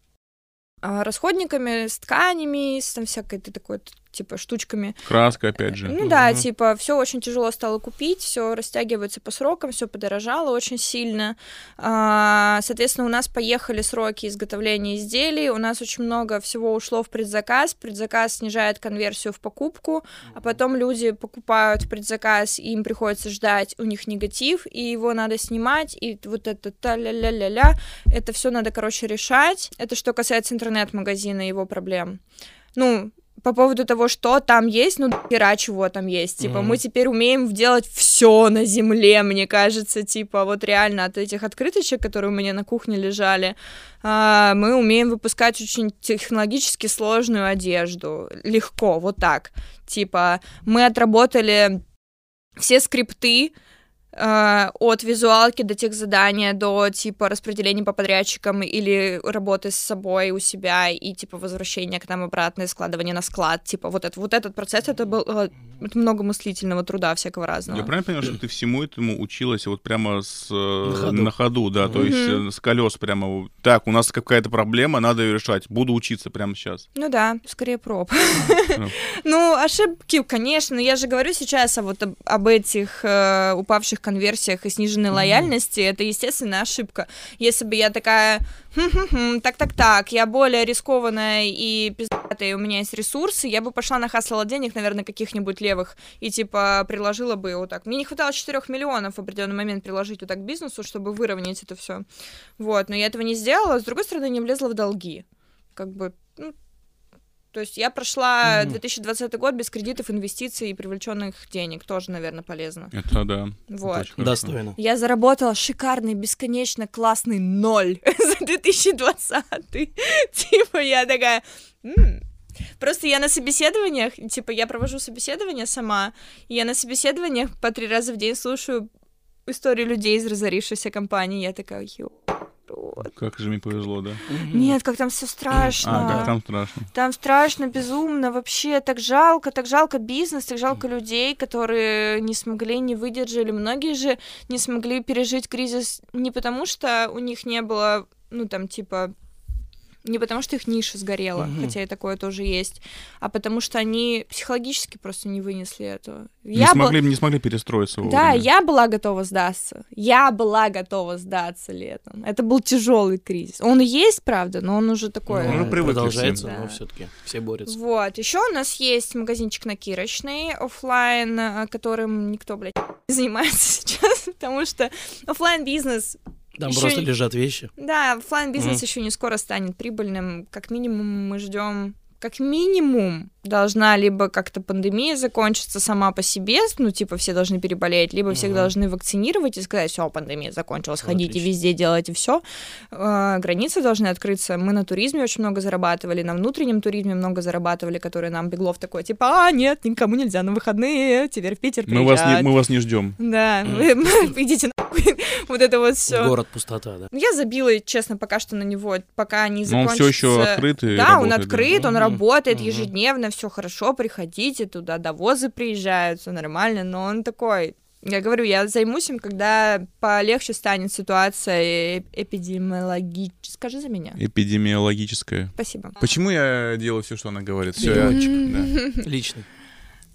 а, расходниками, с тканями, с там всякой ты такой типа штучками. Краска, опять же. Ну да, Мгм. типа все очень тяжело стало купить, все растягивается по срокам, все подорожало очень сильно. А, Соответственно, у нас поехали сроки изготовления изделий, у нас очень много всего ушло в предзаказ. Предзаказ снижает конверсию в покупку, а потом люди покупают в предзаказ, и им приходится ждать, у них негатив, и его надо снимать, и вот это та-ля-ля-ля-ля, это все надо, короче, решать. Это что касается интернет-магазина и его проблем. Ну, по поводу того, что там есть, ну, хера чего там есть. Типа, Мгм. мы теперь умеем делать все на земле, мне кажется, типа, вот реально от этих открыточек, которые у меня на кухне лежали, а, мы умеем выпускать очень технологически сложную одежду. Легко, вот так. Типа, мы отработали все скрипты, от визуалки до тех задания, до типа распределения по подрядчикам или работы с собой у себя и типа возвращения к нам обратно и складывания на склад. Типа вот, это, вот этот процесс, это был э, это много мыслительного труда всякого разного. Я правильно понимаю, что ты всему этому училась вот прямо с, э, На на, ходу. ходу. да, то Мгм. есть э, с колес прямо. Так, у нас какая-то проблема, надо ее решать. Буду учиться прямо сейчас. Ну да, скорее проб. <laughs> Ну. Ошибки, конечно, но я же говорю сейчас вот об, этих э, упавших конверсиях и сниженной лояльности. Это, естественно, ошибка. Если бы я такая, «Хм-хм-хм, так-так-так, я более рискованная и пиздатая, и у меня есть ресурсы, я бы пошла нахаслала денег, наверное, каких-нибудь левых, и, типа, приложила бы вот так. Мне не хватало 4 миллионов в определенный момент приложить вот так к бизнесу, чтобы выровнять это все. Вот, но я этого не сделала, с другой стороны, не влезла в долги. Как бы, ну, то есть я прошла Мгм. 2020 год без кредитов, инвестиций и привлеченных денег. Тоже, наверное, полезно. Это да. это Вот. хорошо. Достойно. Я заработала шикарный, бесконечно классный ноль <laughs> за 2020. <laughs> Типа я такая... Просто я на собеседованиях, типа я провожу собеседование сама, и я на собеседованиях по три раза в день слушаю истории людей из разорившейся компании. Я такая, ё, рот. Как же мне повезло, да? Нет, как там все страшно. А, как там страшно. Там страшно, безумно, вообще так жалко, так жалко бизнес, так жалко людей, которые не смогли, не выдержали. Многие же не смогли пережить кризис не потому, что у них не было, ну там типа не потому, что их ниша сгорела, Мгм. хотя и такое тоже есть, а потому что они психологически просто не вынесли этого. Не, Я смогли, не смогли перестроиться Да, вовремя. я была готова сдаться. Я была готова сдаться летом. Это был тяжелый кризис. Он и есть, правда, но он уже такой. Ну, уже привыкли продолжается, все. но Да. все-таки все борются. Вот, еще у нас есть магазинчик на Кирочной, оффлайн, э, которым никто, блядь, <laughs> не занимается сейчас, <laughs> потому что оффлайн бизнес Там Ещё просто лежат вещи. да, оффлайн бизнес Мгм. еще не скоро станет прибыльным. Как минимум мы ждем, как минимум должна либо как-то пандемия закончиться сама по себе, ну, типа, все должны переболеть, либо всех Ага. должны вакцинировать и сказать, все, пандемия закончилась, ходите Отлично. везде, делайте все. Границы должны открыться. Мы на туризме очень много зарабатывали, на внутреннем туризме много зарабатывали, которые нам Беглов такой, типа, а, нет, никому нельзя на выходные, теперь в Питер Мы вас, не, приезжать». мы вас не ждем. Да, <laughs> идите нахуй. <laughs> Вот это вот все. Город пустота, да. Я забила, честно, пока что на него, пока не Но он закончится. все еще открыт Да, он открыт, он работает ежедневно, все хорошо, приходите туда, довозы приезжают, все нормально, но он такой. Я говорю, я займусь им, когда полегче станет ситуация э- эпидемиологическая. Скажи за меня. Эпидемиологическое. Спасибо. Почему я делаю все, что она говорит? Все, Переводчик. <laughs> Личный.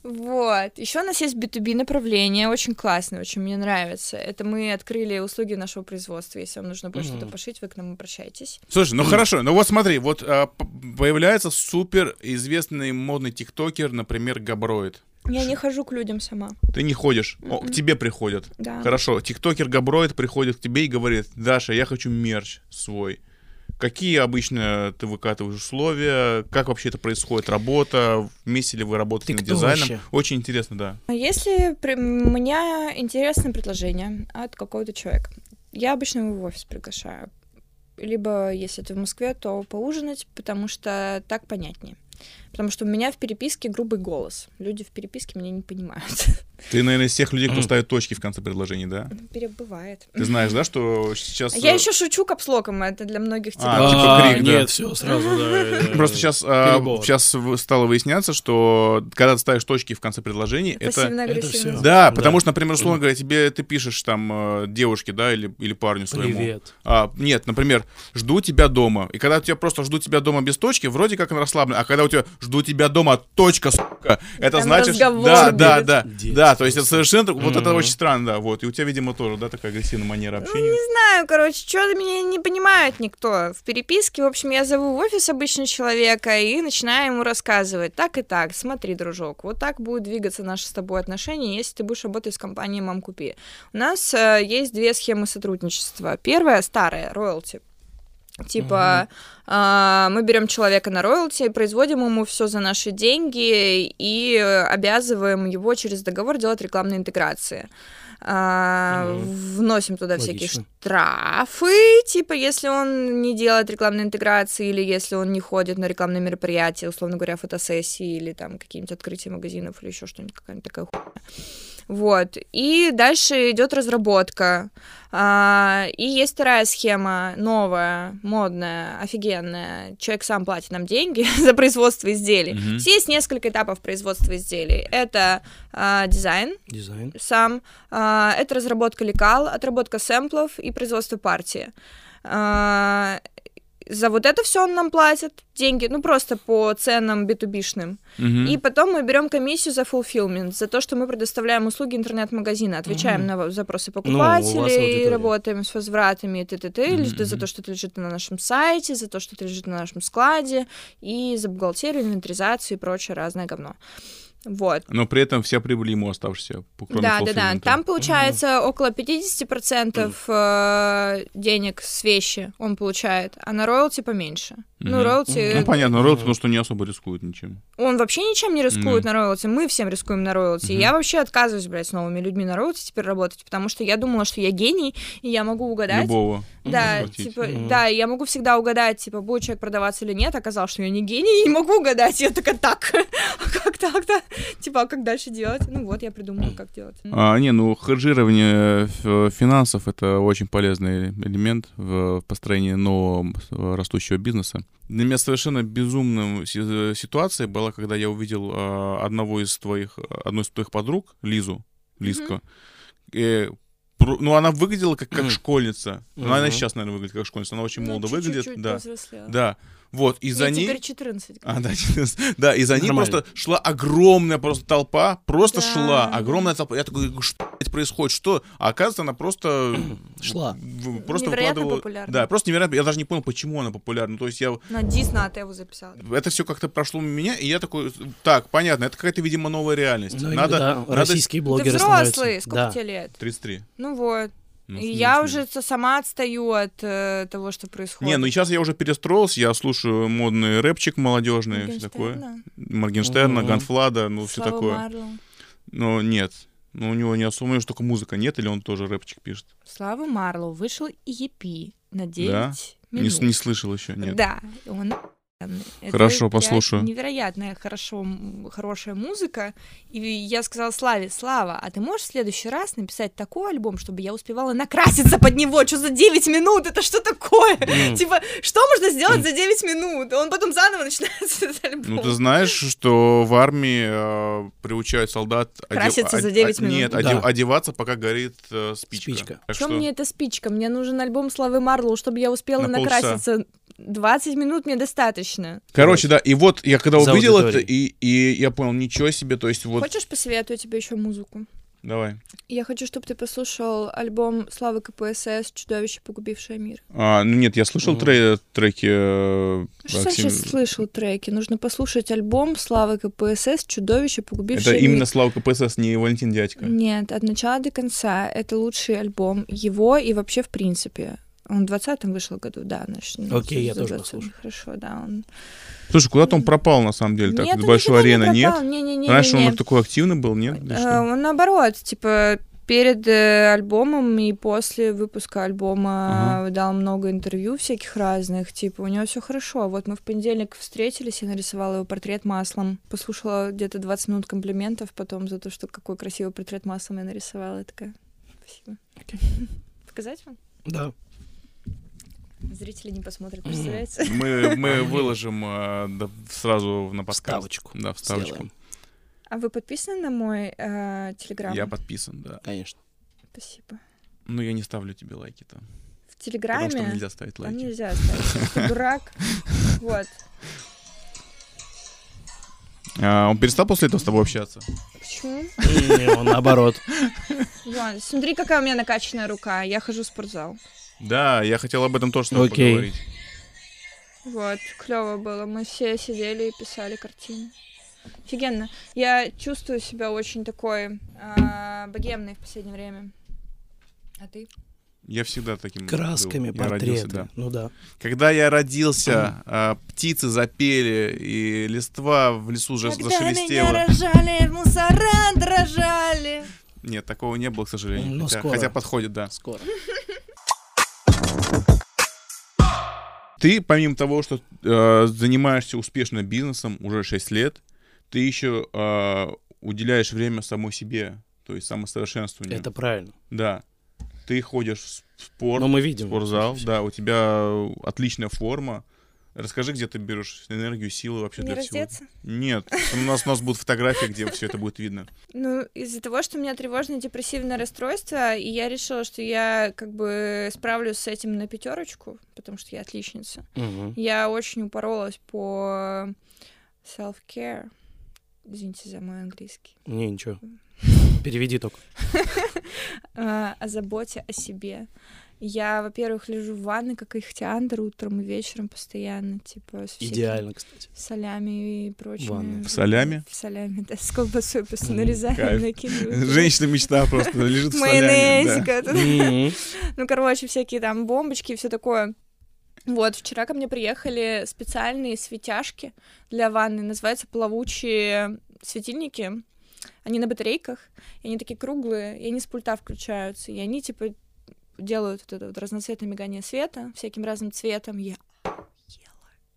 Вот. Еще у нас есть B2B направление, очень классное, очень мне нравится. Это мы открыли услуги нашего производства. Если вам нужно будет Мгм. что-то пошить, вы к нам обращайтесь. Слушай, ну хорошо, ну вот смотри, вот а, появляется супер известный модный тиктокер, например, Габроид. Я не хожу к людям сама. Ты не ходишь, о, к тебе приходят. Да. Хорошо, тиктокер Габроид приходит к тебе и говорит, Даша, я хочу мерч свой. Какие обычно ты выкатываешь условия? Как вообще это происходит? Работа? Вместе ли вы работаете Ты над дизайном? вообще? Очень интересно, да. А Если при- меня интересное предложение от какого-то человека, я обычно его в офис приглашаю. Либо, если это в Москве, то поужинать, потому что так понятнее. Потому что у меня в переписке грубый голос. Люди в переписке меня не понимают. <laughs> Ты, наверное, из тех людей, кто ставит точки в конце предложений, да? Перебывает. Ты знаешь, да, что сейчас... Я э, еще шучу капслоком, это для многих типа. А, типа крик, да. нет, все, сразу, да. <laughs> Просто сейчас, сейчас стало выясняться, что когда ты ставишь точки в конце предложений, это... Да, потому что, например, условно говоря, тебе ты пишешь там э, девушке, да, или, или парню своему. Привет. А, нет, например, жду тебя дома. И когда у тебя просто жду тебя дома без точки, вроде как он расслаблен. А когда у тебя жду тебя дома, точка, сука, это Там значит... Да, да, будет. да. Детство. Да, то есть это совершенно... Вот это очень странно, да. Вот. И у тебя, видимо, тоже, да, такая агрессивная манера Ну, общения. не знаю, короче, что-то меня не понимает никто. В переписке, в общем, я зову в офис обычно человека и начинаю ему рассказывать. Так и так, смотри, дружок, вот так будут двигаться наши с тобой отношения, если ты будешь работать с компанией Мам Купи. У нас э, есть две схемы сотрудничества. Первая старая, роялти. Типа, а, мы берем человека на роялти, производим ему все за наши деньги и обязываем его через договор делать рекламные интеграции. А, Мгм. Вносим туда всякие Логично. штрафы, типа, если он не делает рекламные интеграции или если он не ходит на рекламные мероприятия, условно говоря, фотосессии или там какие-нибудь открытия магазинов или еще что-нибудь, какая-нибудь такая хуйня. Вот. И дальше идет разработка. А, и есть вторая схема, новая, модная, офигенная. Человек сам платит нам деньги <laughs> за производство изделий. Здесь есть несколько этапов производства изделий. Это а, дизайн Дизайн. сам, а, это разработка лекал, отработка сэмплов и производство партии. А, за вот это все он нам платит деньги, ну просто по ценам B2B-шным. Мгм. И потом мы берем комиссию за fulfillment, за то, что мы предоставляем услуги интернет-магазина, отвечаем Мгм. на запросы Ну, покупателей, аудитория. работаем с возвратами, т т т Мгм, за то, что это лежит на нашем сайте, за то, что это лежит на нашем складе, и за бухгалтерию, инвентаризацию и прочее разное говно. Вот. Но при этом вся прибыль ему оставшаяся, по- кроме Да, да, да. Там получается около 50% э, денег с вещи он получает, а на роялти поменьше. Ну, роялти, Ну, понятно, Мгм. потому что не особо рискует ничем. он вообще ничем не рискует на роялти, мы всем рискуем на роялти. Я вообще отказываюсь, блядь, с новыми людьми на роялти теперь работать, потому что я думала, что я гений, и я могу угадать. Любого. Да, типа, да, я могу всегда угадать, типа, будет человек продаваться или нет. Оказалось, что я не гений, и не могу угадать. Я такая, так, <laughs> а как так-то? Типа, а как дальше делать? Ну вот, я придумала, как делать. А, не, ну хеджирование финансов это очень полезный элемент в построении нового растущего бизнеса. Для меня совершенно безумным си- ситуацией была, когда я увидел а, одного из твоих, одну из твоих подруг, Лизу, Лизку. Э, про- ну, она выглядела как, как Мгм. <clears throat> школьница. Ну, она и Мгм. сейчас, наверное, выглядит как школьница. Она очень Ну, молодо чуть-чуть выглядит. Да, повзрослела. да. Вот, и за Ей ней... теперь 14. А, да, да, и за ней Нормально. просто шла огромная просто толпа, просто Да. шла, огромная толпа. Я такой, что происходит, что? А оказывается, она просто... <clears throat> Шла. Просто Невероятно выкладывала... популярна. Да, просто невероятно. Я даже не понял, почему она популярна. То есть я... На Дис на Атеву записала. Это все как-то прошло мимо меня, и я такой, так, понятно, это какая-то, видимо, новая реальность. Ну, надо, да, надо... российские Ты блогеры взрослый, становятся. сколько Да. тебе лет? 33. Ну вот. Ну, я уже сама отстаю от э, того, что происходит. Не, ну сейчас я уже перестроился, я слушаю модный рэпчик молодежный, все такое. Моргенштерна, Мгм. Ганфлада, ну все Слава такое. Марлоу. Но нет. Ну, у него не особо, у него же только музыка, нет, или он тоже рэпчик пишет? Слава Марлоу вышел EP на 9 Да? Не, минут. с- не слышал еще, нет. Да, он Это Хорошо, прям послушаю. Невероятная, хорошо, хорошая музыка. И я сказала Славе, Слава, а ты можешь в следующий раз написать такой альбом, чтобы я успевала накраситься под него? Что за 9 минут? Это что такое? М. Типа, что можно сделать за 9 минут? Он потом заново начинает <laughs> этот альбом. Ну, ты знаешь, что в армии э, приучают солдат... одев- Краситься за од- 9 од- Нет, минут. одев- Да. одеваться, пока горит э, спичка. Спичка. Так Чем что- мне эта спичка? Мне нужен альбом Славы Марлоу, чтобы я успела На полчаса. Накраситься. 20 минут мне достаточно. Короче, да, и вот я когда За увидел это, и, и я понял, ничего себе, то есть вот... Хочешь, посоветую тебе еще музыку? Давай. Я хочу, чтобы ты послушал альбом Славы КПСС «Чудовище, погубившее мир». А, ну нет, я слышал Мгм. тре- треки... э, Что Максим- сейчас слышал треки? Нужно послушать альбом Славы КПСС «Чудовище, Это погубившее именно мир». Слава КПСС, не Валентин Дядька. Нет, от начала до конца. Это лучший альбом его и вообще в принципе. Он в 20-м вышел году, да. значит, Окей, я тоже 20-м. послушаю. Хорошо, да, он... Слушай, куда-то он пропал, на самом деле, так, нет, большой арены, не нет? пропал. Не-не-не. Раньше не-не. он такой активный был, нет? Э? Он наоборот, типа, перед э, альбомом и после выпуска альбома Ага. дал много интервью всяких разных, типа, у него все хорошо. Вот мы в понедельник встретились, я нарисовала его портрет маслом, послушала где-то 20 минут комплиментов потом за то, что какой красивый портрет маслом я нарисовала. Я такая, спасибо. <laughs> Показать вам? Да. Зрители не посмотрят, представляете? Мы, мы <laughs> выложим э, да, сразу на подкаст. Вставочку. Да, вставочку. Сделаем. А вы подписаны на мой э, телеграм? Я подписан, да. Конечно. Спасибо. Ну, я не ставлю тебе лайки там. В Потому телеграме... что нельзя ставить Там лайки. нельзя ставить. Ты дурак. <laughs> Вот. А, он перестал после этого с тобой общаться? Почему? Не, он наоборот. <laughs> Вон, смотри, какая у меня накачанная рука. Я хожу в спортзал. Да, я хотел об этом тоже с тобой Окей. поговорить. Вот, клево было. Мы все сидели и писали картины. Офигенно. Я чувствую себя очень такой а, богемной в последнее время. А ты? Я всегда таким был. Красками, родился, портреты. да. Ну да. Когда я родился, а, птицы запели, и листва в лесу уже Когда зашелестела. меня рожали, мусора дрожали. Нет, такого не было, к сожалению. Ну, хотя, скоро. хотя подходит, да. Скоро. Ты, помимо того, что э, занимаешься успешно бизнесом уже 6 лет, ты еще э, уделяешь время самой себе, то есть самосовершенствованию. Это правильно. Да. Ты ходишь в спорт, Но мы в видим. спортзал, всё. да, у тебя отличная форма. Расскажи, где ты берешь энергию, силы вообще Не для всего. раздеться? Нет, у нас, у нас будут фотографии, где все это будет видно. Ну, из-за того, что у меня тревожное депрессивное расстройство, и я решила, что я как бы справлюсь с этим на пятерочку, потому что я отличница. Я очень упоролась по self-care. Извините за мой английский. Не, ничего. <laughs> Переведи только. <laughs> А, о заботе о себе. Я, во-первых, лежу в ванной, как ихтиандр, утром и вечером постоянно, типа, с Идеально, кстати. солями и прочими. Ванна. В солями? В солями, да, с колбасой <laughs> просто кайф. накидываем. Женщина мечта просто лежит в. Мгм. <laughs> Ну, короче, всякие там бомбочки и все такое. Вот, вчера ко мне приехали специальные светяшки для ванны, называются плавучие светильники. Они на батарейках, и они такие круглые, и они с пульта включаются, и они, типа, делают вот это вот разноцветное мигание света всяким разным цветом. Я.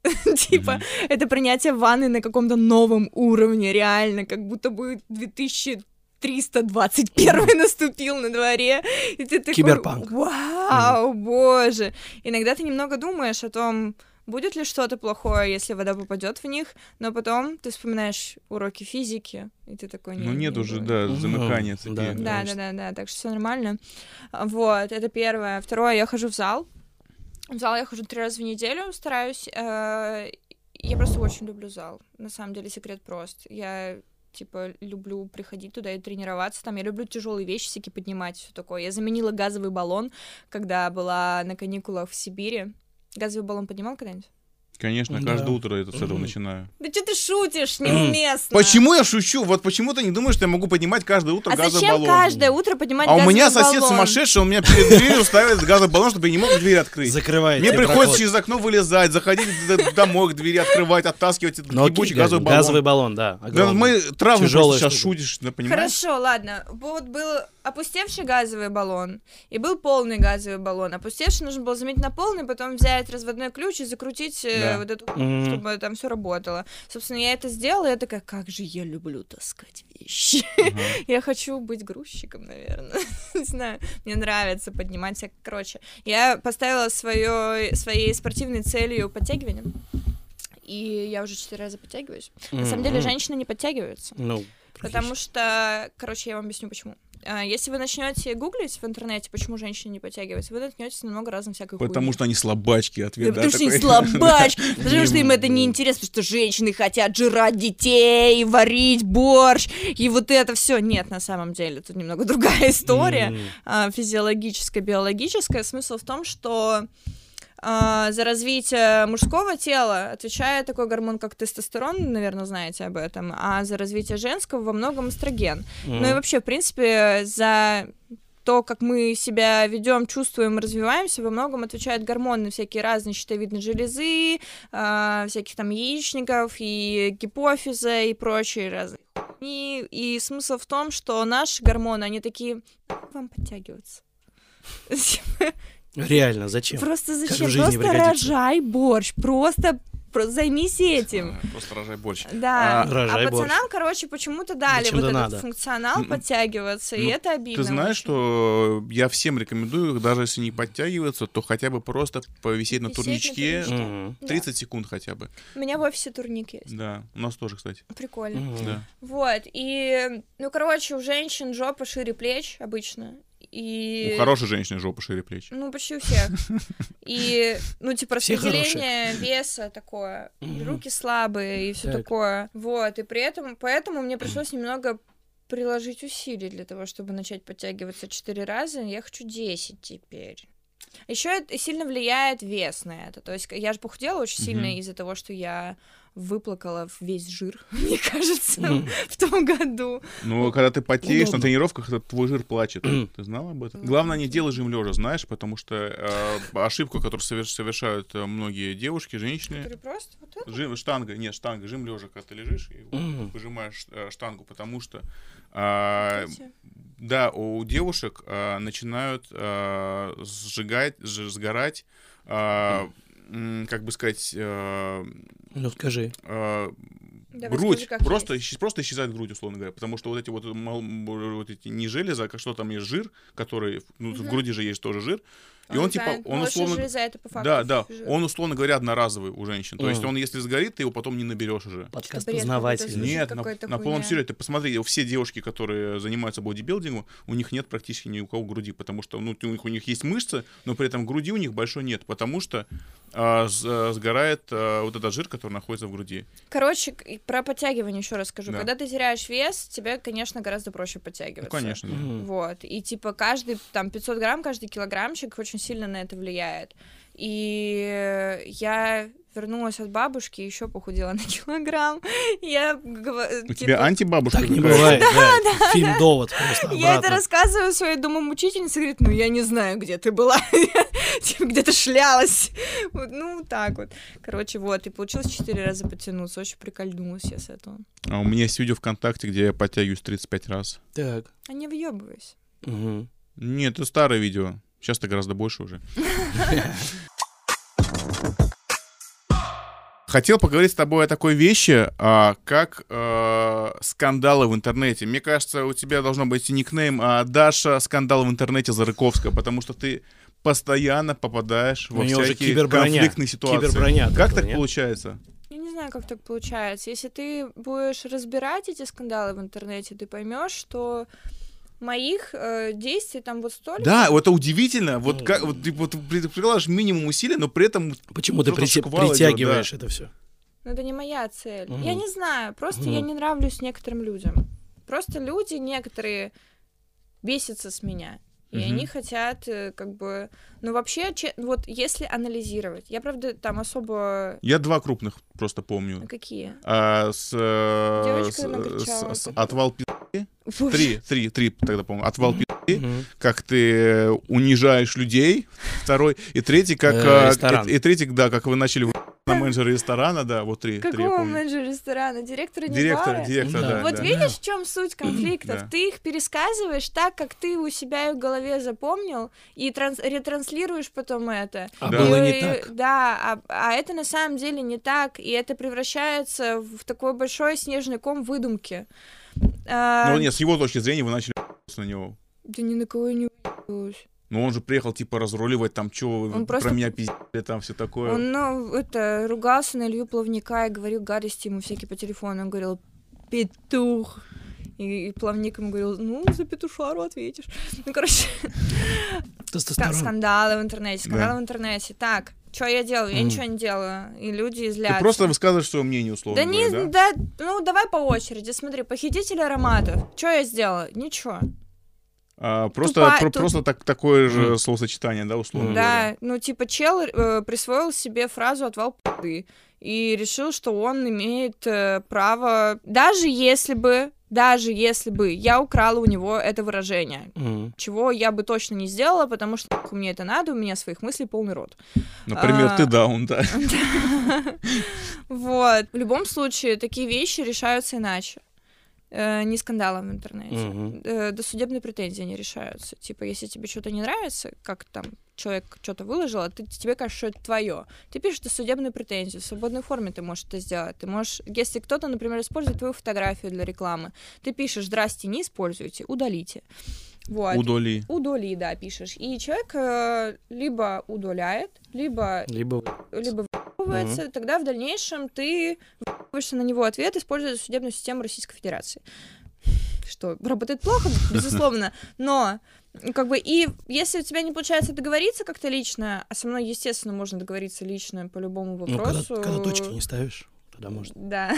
<laughs> Типа, это принятие ванны на каком-то новом уровне, реально, как будто бы 2321 наступил на дворе, и ты такой... Киберпанк. Вау, боже! Иногда ты немного думаешь о том, будет ли что-то плохое, если вода попадет в них, но потом ты вспоминаешь уроки физики, и ты такой... Ну нет уже, будет». да, Мгм, замыкания да, такие. Да, да, Конечно. да, да, так что все нормально. Вот, это первое. Второе, я хожу в зал. В зал я хожу три раза в неделю, стараюсь. э, Я просто очень люблю зал. На самом деле секрет прост. Я типа люблю приходить туда и тренироваться там. Я люблю тяжелые вещи всякие поднимать, все такое. Я заменила газовый баллон, когда была на каникулах в Сибири. Газовый баллон поднимал когда-нибудь? Конечно, Да. каждое утро это с этого начинаю. Да что ты шутишь, <clears throat> неуместно. Почему я шучу? Вот почему ты не думаешь, что я могу поднимать каждое утро А газовый зачем баллон? каждое утро поднимать А у меня сосед баллон? сумасшедший, он меня перед дверью ставит газовый баллон, чтобы я не мог дверь открыть. Закрывает. Мне приходится проход. через окно вылезать, заходить домой к двери, открывать, оттаскивать этот окей, ебучий Галь, газовый баллон. газовый баллон, да. Да огромный. мы Тяжелая просто сейчас штука. шутишь, да, понимаешь? Хорошо, ладно. Вот был опустевший газовый баллон и был полный газовый баллон. Опустевший нужно было заметить на полный, потом взять разводной ключ и закрутить э, Да. вот эту, Мгм. чтобы там все работало. Собственно, я это сделала, и я такая, как же я люблю таскать вещи. Ага. <laughs> Я хочу быть грузчиком, наверное. <laughs> Не знаю, мне нравится поднимать всякое. Короче, я поставила свое, своей спортивной целью подтягивание. И я уже четыре раза подтягиваюсь. На самом деле, женщины не подтягиваются. Ну, Потому что, короче, я вам объясню почему. А, Если вы начнете гуглить в интернете, почему женщины не подтягиваются, вы наткнетесь на много разных всякой Потому хуйни. что они слабачки, Да, ответ, да, потому что они слабачки, <laughs> потому что им это не интересно, потому что женщины хотят жрать детей, варить борщ, и вот это все. Нет, на самом деле, тут немного <laughs> другая история а, физиологическая, биологическая. Смысл в том, что а, за развитие мужского тела отвечает такой гормон, как тестостерон, наверное, знаете об этом, а за развитие женского во многом эстроген. Ну и вообще, в принципе, за то, как мы себя ведем, чувствуем, развиваемся, во многом отвечают гормоны всякие разные щитовидной железы, а, всяких там яичников и гипофиза и прочие разные хуйни. И смысл в том, что наши гормоны, они такие, «Нахуй вам подтягиваться. <laughs> Реально, зачем? Просто в зачем? жизни Просто рожай борщ, просто, просто займись этим. А, Просто рожай борщ. Да, А, а, Рожай борщ. пацанам, короче, почему-то дали Зачем вот этот надо? функционал М, подтягиваться, и ну, это обидно. Ты знаешь, очень. что я всем рекомендую, даже если не подтягиваться, то хотя бы просто повисеть на Висеть на турничке турничке. Мгм. Да. 30 секунд хотя бы. У меня в офисе турник есть. Да, у нас тоже, кстати. Прикольно. Мгм. Да. Вот, и, ну, короче, у женщин жопа шире плеч обычно. И... У хорошей женщины жопа шире плеч. Ну, почти у всех. <laughs> И, ну, типа, распределение веса такое. Руки слабые и все Так. такое. Вот, и при этом, поэтому мне пришлось немного приложить усилий для того, чтобы начать подтягиваться 4 раза. Я хочу 10 теперь. Еще это сильно влияет вес на это. То есть я же похудела очень сильно Мгм. из-за того, что я выплакала весь жир, <laughs> мне кажется, Мгм. в том году. Ну, когда ты потеешь на Удобно. тренировках, это твой жир плачет. Ты знал об этом? Главное, не делай жим лежа, знаешь, потому что э, ошибку, которую соверш- совершают э, многие девушки, женщины, просто вот это. Жим, штанга, нет, штанга, жим лежа, когда ты лежишь и Мгм. выжимаешь э, штангу, потому что Видите? да, у девушек а, начинают а, сжигать, сгорать, м, как бы сказать, а, Ну скажи. а, Давай грудь, скажи, как просто, исчез- просто исчезает грудь, условно говоря, потому что вот эти вот, вот эти не железа, а как что там есть жир, который, ну, в Мгм. груди же есть тоже жир, и он типа, он молочная условно... железа это по факту. Да, да, жир. он, условно говоря, одноразовый у женщин. То есть он, если сгорит, ты его потом не наберешь уже. Подкаст познавательный. Нет, на, на полном серьезе, ты посмотри, все девушки, которые занимаются бодибилдингом, у них нет практически ни у кого груди, потому что ну, у, них, у них есть мышцы, но при этом груди у них большой нет, потому что а, с- а, сгорает а, вот этот жир, который находится в груди. Короче, про подтягивание еще раз скажу. Да. Когда ты теряешь вес, тебе, конечно, гораздо проще Ну, подтягиваться. конечно. да. Вот. И типа каждый там 500 грамм, каждый килограммчик очень сильно на это влияет. И я вернулась от бабушки, еще похудела на килограмм. <laughs> Я У типа, тебя антибабушка Так не бывает, да. Фильм «Довод» просто Я это рассказываю своей домомучительнице, говорит, ну я не знаю, где ты была, <laughs> Типа, где ты шлялась. Ну, так вот. Короче, вот, и получилось четыре раза потянуться. Очень прикольнулась я с этого. А у меня есть видео ВКонтакте, где я подтягиваюсь 35 раз. Так. А не въебывайся. Мгм. Нет, это старое видео. Сейчас-то гораздо больше уже. Хотел поговорить с тобой о такой вещи, а, как э, скандалы в интернете. Мне кажется, у тебя должно быть никнейм а, Даша скандалы в интернете Зарыковская, потому что ты постоянно попадаешь во уже всякие конфликтные ситуации. Киберброня Как так получается? Я не знаю, как так получается. Если ты будешь разбирать эти скандалы в интернете, ты поймешь, что моих э, действий там вот столько. Да, вот это удивительно. Вот Ну, как вот ты вот при- прикладываешь минимум усилий, но при этом Почему ты Просто прити- шквал идёт, притягиваешь это все? Но это не моя цель. Мгм. Я не знаю, просто Мгм. я не нравлюсь некоторым людям. Просто люди некоторые бесятся с меня. И Мгм. они хотят, э, как бы, ну вообще, че- вот если анализировать, я правда там особо Я два крупных просто помню. А какие? А, с, э, Девочка с- накричала, с- с- отвал пи***, три, три, три тогда помню. Отвал пи***, Мгм. как ты унижаешь людей. Второй. И третий, как... Э. И, и третий, да, как вы начали на менеджера ресторана, да, вот три. Какого менеджера ресторана? Директора не Директор, бара? директор, Да. Вот да. видишь, в чем суть конфликтов? Да. Ты их пересказываешь так, как ты у себя в голове запомнил, и транс- ретранслируешь потом это. А Да. было не И- так. Да, а, а это на самом деле не так, и это превращается в такой большой снежный ком выдумки. А, Ну, нет, с его точки зрения вы начали на него. Да ни на кого я не. Ну, он же приехал, типа, разруливать, там, что вы Он про просто- меня пиздили, там, все такое. Он, ну, это, ругался на Илью Плавника и говорил гадости ему всякие по телефону. Он говорил, петух. И, и Плавник ему говорил, ну, за петушару ответишь. <laughs> Ну, короче, скандалы в интернете, скандалы Да. в интернете. Так, что я делаю? Я ничего не делаю. И люди Ты злятся. просто высказываешь свое мнение, условно Да не, да, ну давай по очереди, смотри, похититель ароматов. Что я сделала? Ничего. А, просто Тупа- про- тут- просто так, такое же Мгм. словосочетание, да, условно Да, говоря. ну типа чел э, присвоил себе фразу «отвал пи***ы» и решил, что он имеет э, право, даже если бы, даже если бы я украла у него это выражение, Мгм. чего я бы точно не сделала, потому что нахуй мне это надо, у меня своих мыслей полный рот. Например, А, ты даун, да. <laughs> Вот. В любом случае, такие вещи решаются иначе. Э, не скандалом в интернете. Э, Досудебные претензии не решаются. Типа, если тебе что-то не нравится, как там человек что-то выложил, а ты, тебе кажется, что это твое. Ты пишешь досудебную претензию. В свободной форме ты можешь это сделать. Ты можешь, если кто-то, например, использует твою фотографию для рекламы, ты пишешь «Здрасте, не используйте, удалите». Вот. Удоли. Удали, да, пишешь. И человек э, либо удаляет, либо Либо... либо выебывается, тогда в дальнейшем ты выебываешься на него ответ, используя судебную систему Российской Федерации. Что работает плохо, <laughs> безусловно, но как бы и если у тебя не получается договориться как-то лично, а со мной, естественно, можно договориться лично по любому Ну, когда, вопросу. когда точки не ставишь, тогда можно. Да.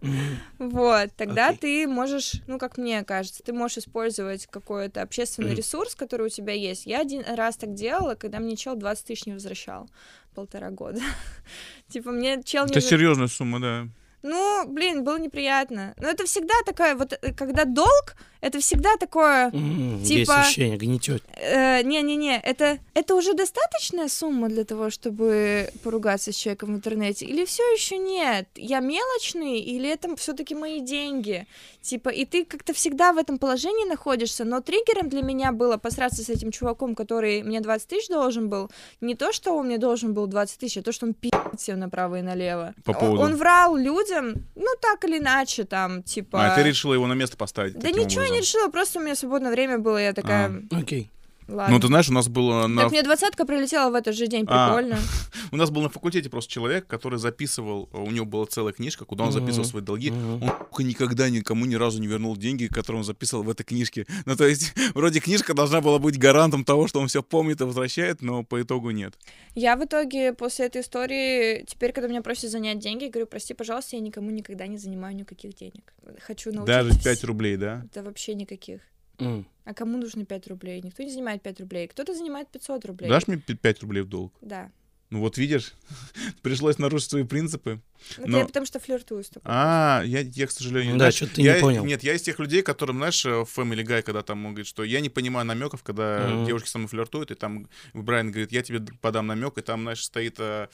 <laughs> Вот, тогда ты можешь, ну, как мне кажется, ты можешь использовать какой-то общественный ресурс, который у тебя есть. Я один раз так делала, когда мне чел 20 тысяч не возвращал полтора года. <laughs> Типа, мне чел не... Это серьезная сумма, да. Ну, блин, было неприятно. Но это всегда такое, вот, э, когда долг, это всегда такое... Есть Типа- ощущение, гнетет. э, Не-не-не, это, это уже достаточная сумма для того, чтобы поругаться с человеком в интернете? Или все еще нет? Я мелочный, или это все-таки мои деньги? Типа, и ты как-то всегда в этом положении находишься, но триггером для меня было посраться с этим чуваком, который мне 20 тысяч должен был, не то, что он мне должен был 20 тысяч, а то, что он пи***т всем направо и налево. По поводу? Он врал людям, ну, так или иначе, там, типа... А, ты решила его на место поставить Да ничего не решила, просто у меня свободное время было, я такая, Окей. Ладно. Ну, ты знаешь, у нас было на... Так мне двадцатка прилетела в этот же день, А. прикольно. <laughs> У нас был на факультете просто человек, который записывал, у него была целая книжка, куда он записывал свои долги. Он никогда никому ни разу не вернул деньги, которые он записывал в этой книжке. <laughs> Ну, то есть, вроде книжка должна была быть гарантом того, что он все помнит и возвращает, но по итогу нет. Я в итоге после этой истории, теперь, когда меня просят занять деньги, говорю, прости, пожалуйста, я никому никогда не занимаю никаких денег. Хочу научиться. Даже 5 рублей, да? Да вообще никаких. М. А кому нужны 5 рублей? Никто не занимает 5 рублей. Кто-то занимает 500 рублей. Дашь мне 5 рублей в долг? Да. Ну вот видишь, <laughs> пришлось нарушить свои принципы. Это Но- я потому что флиртую с тобой. А, я, я к сожалению... Да, знаешь, что-то ты я- не понял. Нет, я из тех людей, которым, знаешь, в Family Guy, когда там он говорит, что я не понимаю намеков, когда Мгм. девушки со мной флиртуют, и там Брайан говорит, я тебе подам намек, и там, знаешь, стоит э,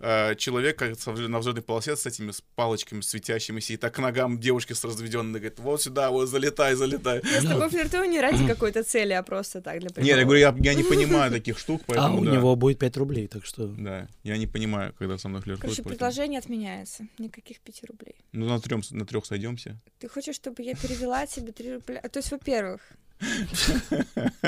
э, человек как на взлетной полосе с этими с палочками светящимися, и так к ногам девушки с разведенной говорит, вот сюда, вот залетай, залетай. Я с тобой флиртую не ради какой-то цели, а просто так, для Нет, я говорю, я, я не понимаю <laughs> таких штук, А поэтому у да. него будет 5 рублей, так что... Да, я не понимаю, когда со мной флиртуют. Короче, предложение отменяется. Никаких 5 рублей. Ну, на, трем, на трех сойдемся. Ты хочешь, чтобы я перевела тебе 3 рубля? То есть, во-первых, <laughs>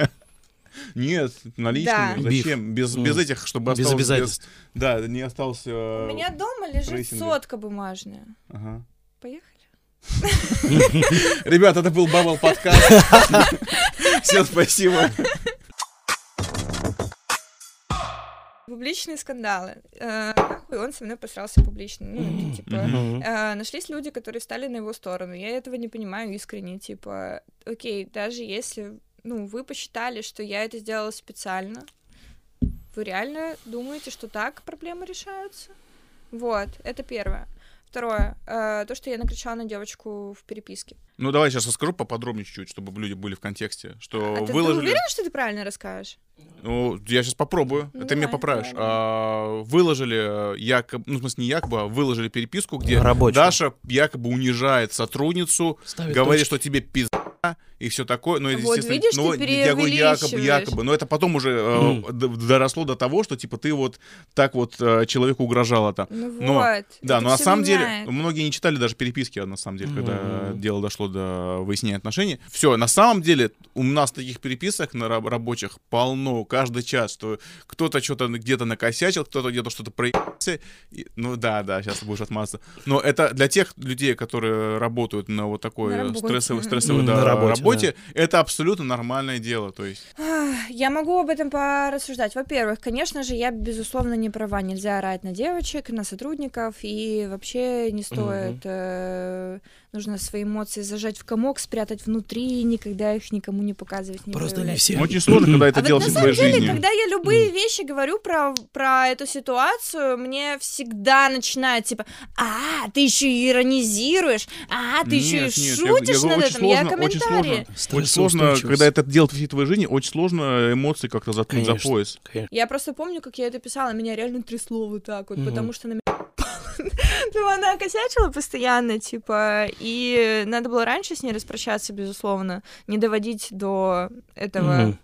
Нет, наличными. Да. Зачем? Без, без этих, чтобы Без осталось... обязательств. Да, не остался... у меня дома лежит рейтинга. сотка бумажная. Ага. Поехали. <laughs> Ребят, это был Бабл подкаст. Всем спасибо. Публичные скандалы. Э, нахуй он со мной посрался публично. Ну, типа... Э, нашлись люди, которые стали на его сторону. Я этого не понимаю искренне. Типа, окей, даже если ну, вы посчитали, что я это сделала специально. Вы реально думаете, что так проблемы решаются? Вот, это первое. Второе, э, то, что я накричала на девочку в переписке. Ну, давай сейчас расскажу поподробнее чуть-чуть, чтобы люди были в контексте. Что А ты, ты выложили... уверен, что ты правильно расскажешь? Ну, я сейчас попробую. Ну, ты меня давай, поправишь. давай, А, выложили якобы, ну, в смысле, не якобы, а выложили переписку, где Рабочую. Даша якобы унижает сотрудницу, Ставит говорит, точки. что тебе пизда и все такое. Ну, это, Вот естественно, видишь, ну, ты я говорю, якобы, якобы. Но это потом уже э, Мгм. д- доросло до того, что, типа, ты вот так вот э, человеку угрожала там. Ну Но- вот. Да, это но на самом деле, меняет. многие не читали даже переписки, а на самом деле, когда Мгм. дело дошло до выяснения отношений. Все, на самом деле, у нас таких переписок на раб- рабочих полно, каждый час, что кто-то что-то где-то накосячил, кто-то где-то что-то проебался. И- Ну да, да, сейчас будешь отмазаться. Но это для тех людей, которые работают на вот такой На э, работе. стрессовой, стрессовой М, да, на работе, работе, это абсолютно нормальное дело. То есть, Я могу об этом порассуждать. Во-первых, конечно же, я, безусловно, не права. Нельзя орать на девочек, на сотрудников, и вообще не стоит... э, нужно свои эмоции зажать в комок, спрятать внутри, и никогда их никому не показывать, не Просто не проявлять. все. очень сложно, когда это а вот делать на в самом своей деле, жизни. когда я любые вещи говорю про, про эту ситуацию, мне всегда начинают типа, а, ты еще и иронизируешь, а, ты еще и Нет, я- шутишь я говорю, над очень этим. Я сложно, очень комментарии. сложно. Очень сложно, когда это делать в всей твоей жизни, очень сложно эмоции как-то заткнуть за Конечно. пояс. Конечно. Я просто помню, как я это писала, меня реально трясло вот так вот, Мгм. потому что на меня ну, она косячила постоянно, типа, и надо было раньше с ней распрощаться, безусловно, не доводить до этого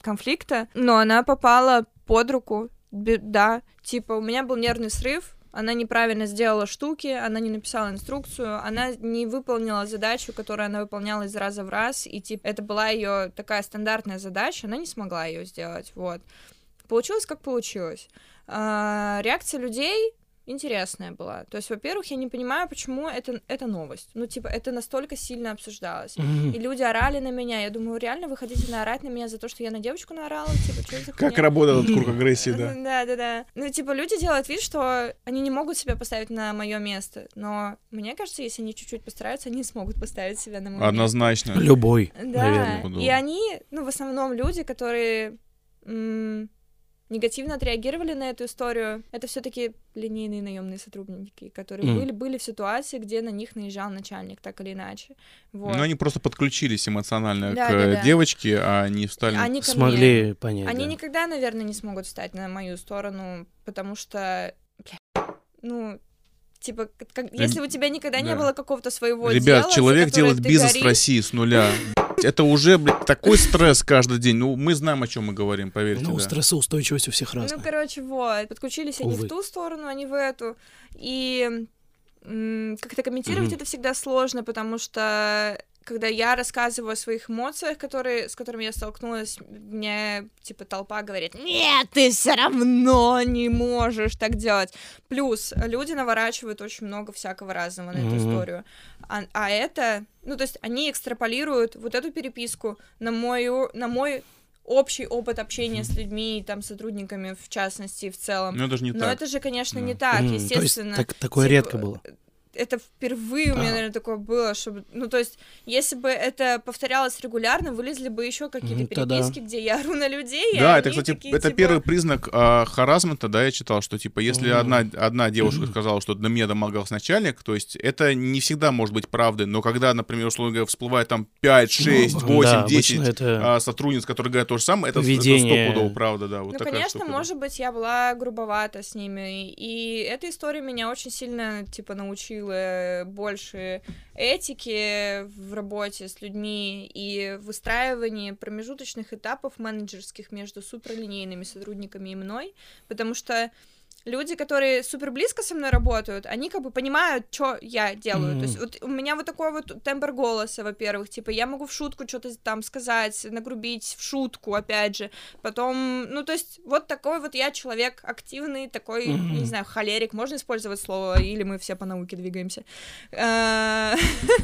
конфликта, но она попала под руку, да, типа, у меня был нервный срыв, она неправильно сделала штуки, она не написала инструкцию, она не выполнила задачу, которую она выполняла из раза в раз, и типа это была ее такая стандартная задача, она не смогла ее сделать, вот. Получилось как получилось. А, реакция людей интересная была. То есть, во-первых, я не понимаю, почему это, это новость. Ну, типа, это настолько сильно обсуждалось. Мгм. И люди орали на меня. Я думаю, реально вы хотите наорать на меня за то, что я на девочку наорала? Типа, что за Как работает этот круг <laughs> агрессии, да. <laughs> Да, да, да. Ну, типа, люди делают вид, что они не могут себя поставить на мое место. Но мне кажется, если они чуть-чуть постараются, они смогут поставить себя на мое место. Однозначно. Любой, Да. наверное. буду. И они, ну, в основном люди, которые негативно отреагировали на эту историю, это все-таки линейные наемные сотрудники, которые Мгм. были, были в ситуации, где на них наезжал начальник, так или иначе. Вот. Ну, они просто подключились эмоционально Да, к да, да. девочке, а они встали... Они ко мне. Смогли понять. Они да. никогда, наверное, не смогут встать на мою сторону, потому что, ну, типа, как- как- если у тебя никогда не да. было какого-то своего Ребят, дела, человек делает бизнес в горишь, России с нуля. <laughs> Это уже, блядь, такой стресс каждый день. Ну, мы знаем, о чем мы говорим, поверьте. Ну, да. стрессоустойчивость у всех Ну, разная. короче, вот. Подключились они Увы. в ту сторону, а не в эту. И как-то комментировать Мгм. это всегда сложно, потому что когда я рассказываю о своих эмоциях, которые, с которыми я столкнулась, мне, типа, толпа говорит, нет, ты все равно не можешь так делать. Плюс люди наворачивают очень много всякого разного на эту Мгм. историю. А, а это, ну, то есть они экстраполируют вот эту переписку на мою, на мой общий опыт общения с людьми, там, сотрудниками, в частности, в целом. Ну, это же не Но так. это же, конечно, Да. не так, Мгм. То есть естественно. так- такое Типа, редко было. Это впервые у меня, А. наверное, такое было, чтобы... Ну, то есть, если бы это повторялось регулярно, вылезли бы еще какие-то Мгм, тогда. переписки, где я ору на людей, Да, это, кстати, такие, это типа, первый признак а, харассмента, да, я читал, что, типа, если одна, одна девушка сказала, что на меня домогался начальник, то есть это не всегда может быть правдой, но когда, например, условно говоря, всплывает там 5, 6, Ну, 8, да, 10 обычно это а, сотрудниц, которые говорят то же самое, это, это поведение. стопудово правда, да. Вот ну, конечно, штука, да. может быть, я была грубовата с ними, и эта история меня очень сильно, типа, научила больше этики в работе с людьми и выстраивании промежуточных этапов менеджерских между суперлинейными сотрудниками и мной, потому что люди, которые супер близко со мной работают, они как бы понимают, что я делаю. Мгм. То есть вот у меня вот такой вот тембр голоса, во-первых, типа я могу в шутку что-то там сказать, нагрубить в шутку, опять же. Потом, ну то есть вот такой вот я человек активный, такой, Мгм. не знаю, холерик, можно использовать слово, или мы все по науке двигаемся. А,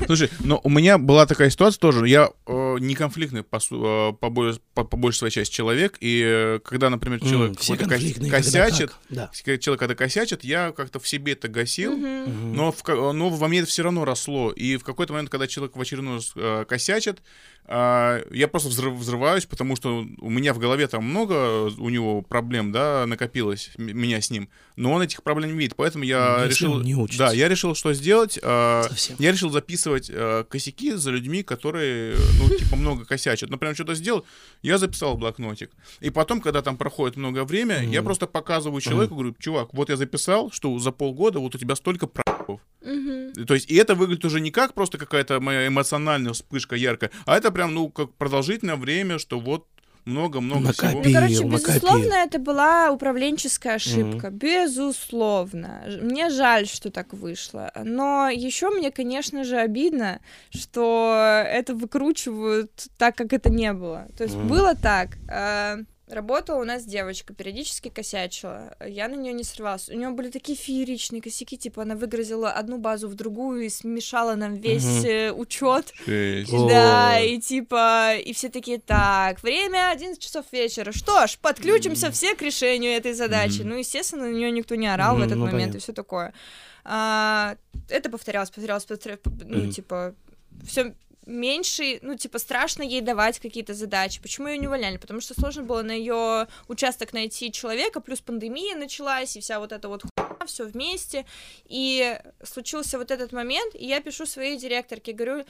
Слушай, но у меня была такая ситуация тоже. Я э, не конфликтный по, су- э, по, по- по большей своей части человек, и э, когда, например, человек Все какой-то кос- конфликтные, когда косячит. Да. Человек, когда косячит, я как-то в себе это гасил, Мгм. но, в, но во мне это все равно росло. И в какой-то момент, когда человек в очередной раз э, косячит, а, я просто взрыв- взрываюсь, потому что у меня в голове там много у него проблем, да, накопилось, м- меня с ним. Но он этих проблем не видит, поэтому я Если решил... не учится. Да, я решил, что сделать. Совсем. я решил записывать э, косяки за людьми, которые, ну, <laughs> типа, много косячат. Например, что-то сделал, я записал блокнотик. И потом, когда там проходит много время, я просто показываю человеку, говорю, чувак, вот я записал, что за полгода вот у тебя столько про***ов. Мгм. То есть, и это выглядит уже не как просто какая-то моя эмоциональная вспышка яркая, а это прям, ну, как продолжительное время, что вот много-много всего. Ну, Накопил. короче, накопил. безусловно, это была управленческая ошибка. Безусловно. Ж- Мне жаль, что так вышло. Но еще мне, конечно же, обидно, что это выкручивают так, как это не было. То есть Мгм. было так. э, Работала у нас девочка, периодически косячила. Я на нее не срывалась. У нее были такие фееричные косяки, типа она выгрузила одну базу в другую и смешала нам весь Мгм. учет. Жесть. О. Да, и типа, и все такие, так, время 11 часов вечера. Что ж, подключимся все к решению этой задачи. Ну, естественно, на нее никто не орал в этот ну, момент и все такое. А, это повторялось, повторялось, повторялось, ну, типа, все меньше, ну, типа, страшно ей давать какие-то задачи. Почему ее не увольняли? Потому что сложно было на ее участок найти человека, плюс пандемия началась, и вся вот эта вот хуйня, все вместе. И случился вот этот момент, и я пишу своей директорке, говорю,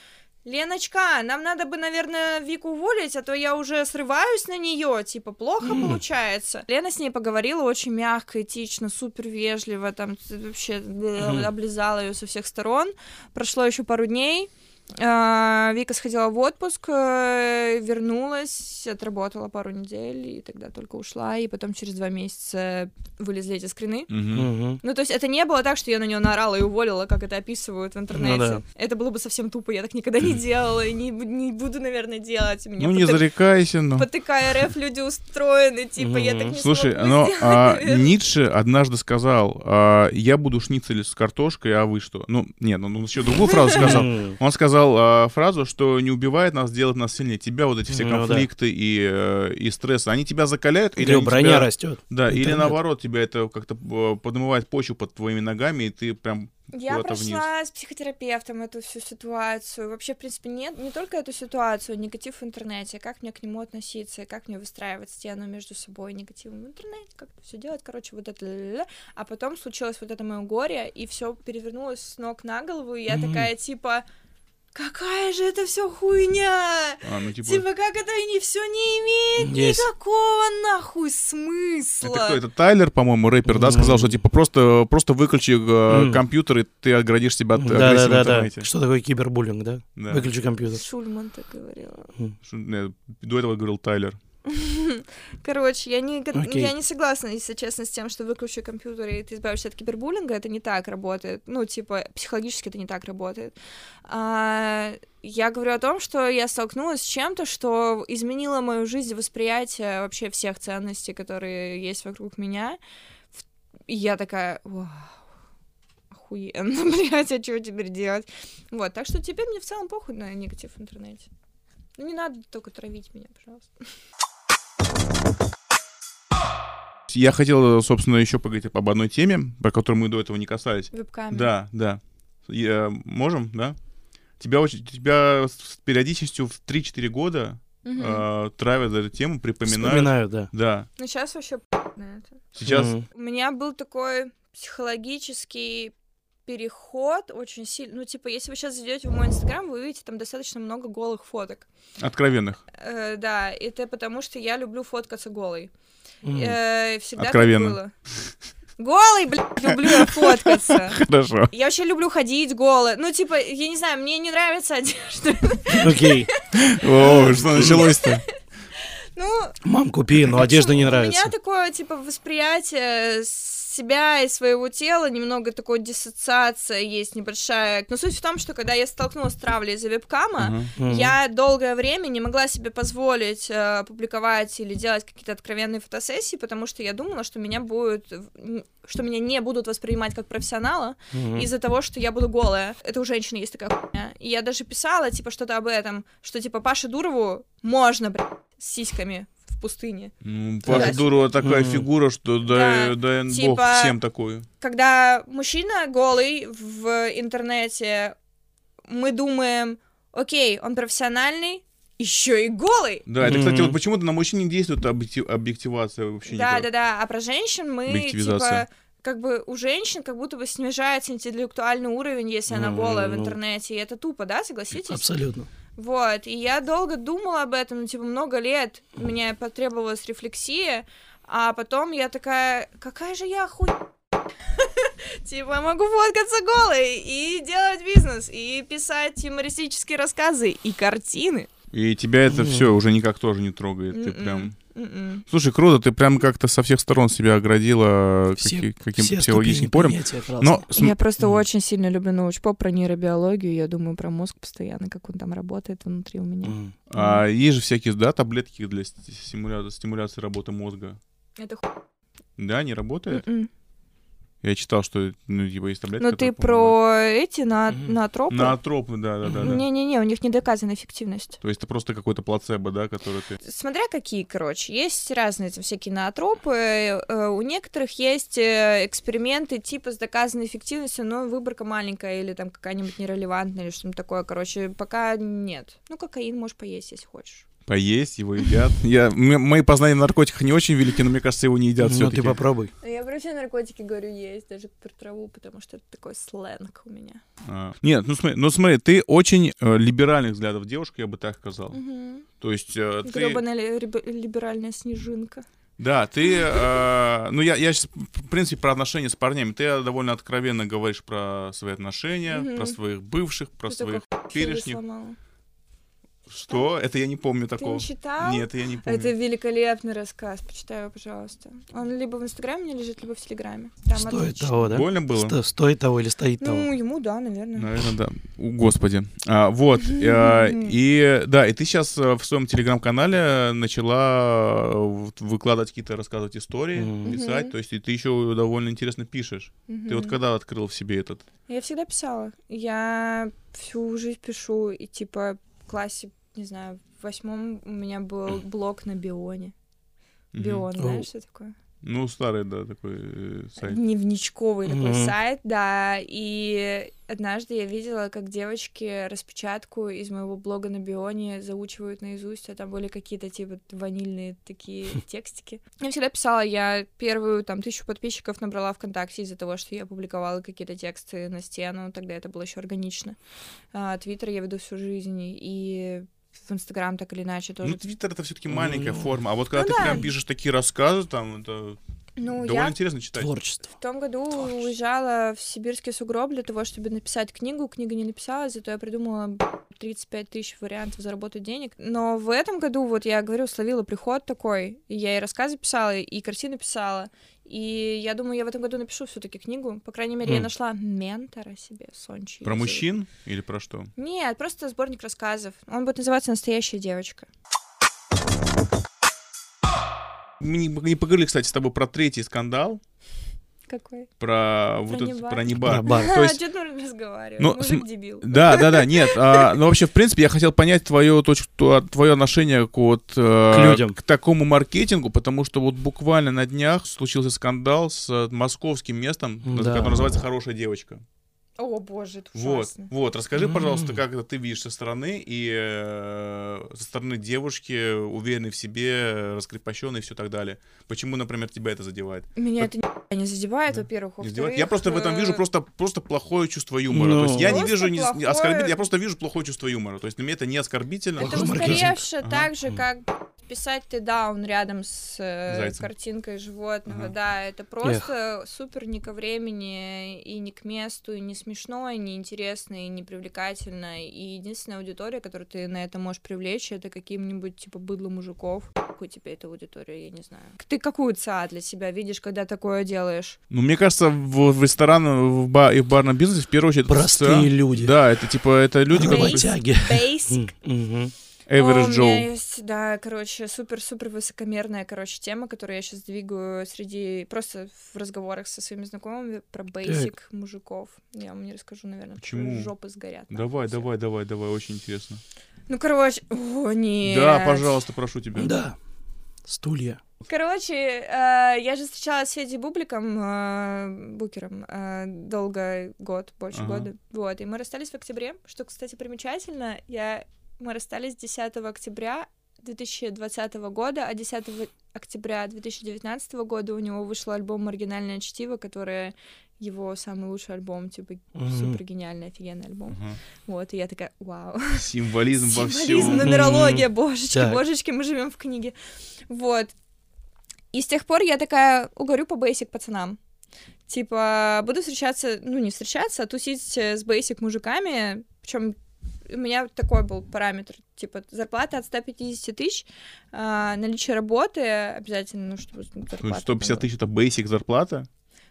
Леночка, нам надо бы, наверное, Вику уволить, а то я уже срываюсь на нее, типа, плохо получается. Лена с ней поговорила очень мягко, этично, супер вежливо, там вообще э, облизала ее со всех сторон. Прошло еще пару дней. А, Вика сходила в отпуск, э, вернулась, отработала пару недель, и тогда только ушла, и потом через два месяца вылезли эти скрины. Мгм. Мгм. Ну, то есть это не было так, что я на нее наорала и уволила, как это описывают в интернете. Ну да. Это было бы совсем тупо, я так никогда не делала, и не, не буду, наверное, делать. Меня Ну, по не зарекайся, но... по ТКРФ люди устроены, типа, я так не Слушай, но сделать, а. <laughs> Ницше однажды сказал, а, я буду шницель с картошкой, а вы что? Ну, нет, ну, он еще другую фразу сказал. Он сказал а, фразу, что не убивает нас, делает нас сильнее. Тебя вот эти все Ну да. конфликты и, э, и стрессы, они тебя закаляют? Или броня тебя- растет. Да, или наоборот, тебя это как-то э, поднимает почву под твоими ногами, и ты прям Я куда-то вниз. прошла с психотерапевтом эту всю ситуацию. Вообще, в принципе, нет, не только эту ситуацию, негатив в интернете, как мне к нему относиться, и как мне выстраивать стену между собой и негативом в интернете, как это все делать, короче, вот это. ля-ля-ля. А потом случилось вот это мое горе, и все перевернулось с ног на голову, и я Мгм. такая, типа, какая же это все хуйня! А, ну, типа, Типа, как это не все не имеет Есть. никакого нахуй смысла. это кто? Это Тайлер, по-моему, рэпер, да, сказал, что типа просто, просто выключи э, М. компьютер, и ты оградишь себя от Да, агрессии да, в да, да. Что такое кибербуллинг, да? Да. Выключи компьютер. Шульман так говорила. Не, До этого говорил Тайлер. Короче, я не, Окей. я не согласна, если честно, с тем, что выключи компьютер и ты избавишься от кибербуллинга. Это не так работает. Ну, типа, психологически это не так работает. А, я говорю о том, что я столкнулась с чем-то, что изменило мою жизнь и восприятие вообще всех ценностей, которые есть вокруг меня. И я такая, вау, охуенно, <laughs> блядь, а что теперь делать? Вот, так что теперь мне в целом похуй на негатив в интернете. Ну, не надо только травить меня, пожалуйста. Я хотел, собственно, еще поговорить об одной теме, про которую мы до этого не касались. Вебками. Да, да. Я- можем, да? Тебя, очень, тебя с периодичностью в 3-4 года Мгм. э, травят за эту тему, припоминают. Вспоминаю, да. Да. Ну, сейчас вообще на это. Сейчас Мгм. У меня был такой психологический переход очень сильный. Ну, типа, если вы сейчас зайдете в мой инстаграм, вы увидите там достаточно много голых фоток. откровенных. Э, да, это потому что я люблю фоткаться голой. М. Э, всегда так Откровенно. было. Голый, блядь, люблю я фоткаться. <laughs> Хорошо. Я вообще люблю ходить голой. Ну, типа, я не знаю, мне не нравится одежда. Окей. <laughs> О, что началось-то? Ну, Мам, купи, но одежда не У нравится. меня такое, типа, восприятие себя и своего тела, немного такой диссоциация есть небольшая. Но суть в том, что когда я столкнулась с травлей из-за вебкама, Ага. Мгм. я долгое время не могла себе позволить э, публиковать или делать какие-то откровенные фотосессии, потому что я думала, что меня будет, что меня не будут воспринимать как профессионала Мгм. из-за того, что я буду голая. Это у женщины есть такая хуйня. И я даже писала, типа, что-то об этом, что, типа, Паше Дурову можно, блядь, с сиськами в пустыне. Ну, Да. Паша Дурова такая Мгм. фигура, что дай, Да, дай бог типа- всем такую. Когда мужчина голый в интернете, мы думаем, окей, он профессиональный, еще и голый. Да, это, кстати, Мгм. вот почему-то на мужчин не действует объектив- объективация вообще Да, никак. да, да. А про женщин мы типа как бы у женщин как будто бы снижается интеллектуальный уровень, если она Ну, голая в ну. интернете. И это тупо, да, согласитесь? Абсолютно. Вот. И я долго думала об этом, ну, типа, много лет. Мне потребовалась рефлексия, а потом я такая, какая же я хуй... <laughs> Типа, могу фоткаться голой и делать бизнес, и писать юмористические рассказы, и картины. И тебя это все уже никак тоже не трогает. Ты М-м, прям... м-м. Слушай, круто, ты прям как-то со всех сторон себя оградила Все, каки- каким-то все психологическим полем. Но Я просто Мгм. очень сильно люблю научпоп про нейробиологию, я думаю про мозг постоянно, как он там работает внутри у меня. М. а, есть же всякие, да, таблетки для ст- стимуля- стимуляции работы мозга. Это ху... Да, не работает? М-м. Я читал, что, ну, типа, есть таблетки, Ну ты про эти на Мгм. натропы? Наотропы, да, да, да, да. Не-не-не, у них не доказана эффективность. То есть это просто какой-то плацебо, да, который ты... Смотря какие, короче, есть разные там всякие наотропы. э, У некоторых есть э, эксперименты типа с доказанной эффективностью, но выборка маленькая или там какая-нибудь нерелевантная или что-нибудь такое. Короче, пока нет. Ну, кокаин можешь поесть, если хочешь. Поесть, его едят. <laughs> Я, мои познания в наркотиках не очень велики, но мне кажется, его не едят Ну все-таки. ты попробуй. Я про все наркотики говорю есть, даже про траву, потому что это такой сленг у меня. А, Нет, ну смотри, ну смотри, ты очень э, либеральных взглядов девушка, я бы так сказал. То есть э, ты... Гребаная ли- риб- либеральная снежинка. Да, ты... э, ну я, я сейчас, в принципе, про отношения с парнями. Ты довольно откровенно говоришь про свои отношения, Мгм. про своих бывших, про Ты своих такой фигу перешних. сломала. Что? Это я не помню Ты такого. не читал? Нет, я не помню. Это великолепный рассказ, почитай его, пожалуйста. Он либо в Инстаграме не лежит, либо в Телеграме. Там Стоит отлично. того, да? Больно было? Сто- Стоит того или стоит того? Ну, ему да, наверное. Наверное, да. У, господи. А, вот. э, и да, и ты сейчас в своем телеграм-канале начала э, выкладывать какие-то, рассказывать истории, писать. То есть и ты еще довольно интересно пишешь. Ты вот когда открыл в себе этот? Я всегда писала. Я всю жизнь пишу, и типа классе, не знаю, в восьмом у меня был <clears throat> блог на Бионе. Бион, знаешь, что такое? Ну, старый, да, такой э, сайт. Дневничковый такой Мгм. сайт, да. И однажды я видела, как девочки распечатку из моего блога на Бионе заучивают наизусть, а там были какие-то типа ванильные такие <laughs> текстики. Я всегда писала, я первую там тысячу подписчиков набрала ВКонтакте из-за того, что я публиковала какие-то тексты на стену, тогда это было еще органично. А, Твиттер я веду всю жизнь, и в Инстаграм так или иначе тоже. Ну, Твиттер это все-таки маленькая Ну, форма. А вот когда ну ты да. прям пишешь такие рассказы, там, это Ну, довольно я интересно читать. Творчество. В том году Творчество. уезжала в сибирский сугроб для того, чтобы написать книгу. Книга не написала, зато я придумала б, 35 тысяч вариантов заработать денег. Но в этом году, вот я говорю, словила приход такой. И я и рассказы писала, и картины писала. И я думаю, я в этом году напишу все таки книгу. По крайней мере, я М. нашла ментора себе, Сончи. Про мужчин или про что? Нет, просто сборник рассказов. Он будет называться «Настоящая девочка». Мы не поговорили, кстати, с тобой про третий скандал, Какой? про, вот этот- Небар. про Небар. Про бар. То есть А, что ты разговариваешь? Ну, Мужик см- дебил. Да, да, да, нет. а, ну, вообще, в принципе, я хотел понять твое, точку, твое отношение к, вот, э, К людям. к такому маркетингу, потому что вот буквально на днях случился скандал с э, московским местом, Да. которое называется «Хорошая девочка». О, боже, это Вот, ужасно. вот, расскажи, пожалуйста, как это ты видишь со стороны, и э, со стороны девушки, уверенной в себе, раскрепощенной и все так далее. Почему, например, тебя это задевает? Меня это ни- не задевает, Да. во-первых. Не задевает? Я просто в этом вижу э, просто, просто плохое чувство юмора. Ну. То есть я не Просто вижу не, не плохое- оскорбитель, я просто вижу плохое чувство юмора. То есть для меня это не оскорбительно. Это Плохой маркетинг. устаревше Ага. так же, как писать ты даун рядом с э, Зайцем. картинкой животного. Ага. Да, это просто супер не ко времени и не к месту, и не смешно, и не интересно, и не привлекательно. И единственная аудитория, которую ты на это можешь привлечь, это каким-нибудь типа быдло мужиков. Какой тебе эта аудитория, я не знаю. Ты какую ЦА для себя видишь, когда такое делаешь? Ну, мне кажется, в, в ресторан в ба- и в барном бизнесе в первую очередь... Простые ЦА. люди. Да, это типа, это люди, Работяги. Basic О, average у Joe. меня есть, да, короче, супер-супер высокомерная, короче, тема, которую я сейчас двигаю среди... Просто в разговорах со своими знакомыми про бейсик мужиков. Я вам не расскажу, наверное, Почему? жопы сгорят. Давай, давай, давай, давай, очень интересно. Ну, короче, о, нет. Да, пожалуйста, прошу тебя. Да. Стулья. Короче, э, я же встречалась с Федей Бубликом, э, Букером, э, долго, год, больше Ага. года. Вот, и мы расстались в октябре, что, кстати, примечательно. Я... Мы расстались 10 октября 2020 года, а 10 октября 2019 года у него вышел альбом «Маргинальное чтиво», которое его самый лучший альбом, типа, Мгм. супер гениальный, офигенный альбом. Ага. Вот, и я такая, вау. Символизм во Символизм, всем. нумерология, божечки, Так. божечки, мы живем в книге. Вот. И с тех пор я такая угорю по бейсик пацанам. Типа, буду встречаться, ну, не встречаться, а тусить э, с бейсик мужиками. Причем у меня такой был параметр, типа, зарплата от 150 тысяч, а, наличие работы обязательно, ну, чтобы зарплата Ну, 150 была. тысяч это basic зарплата?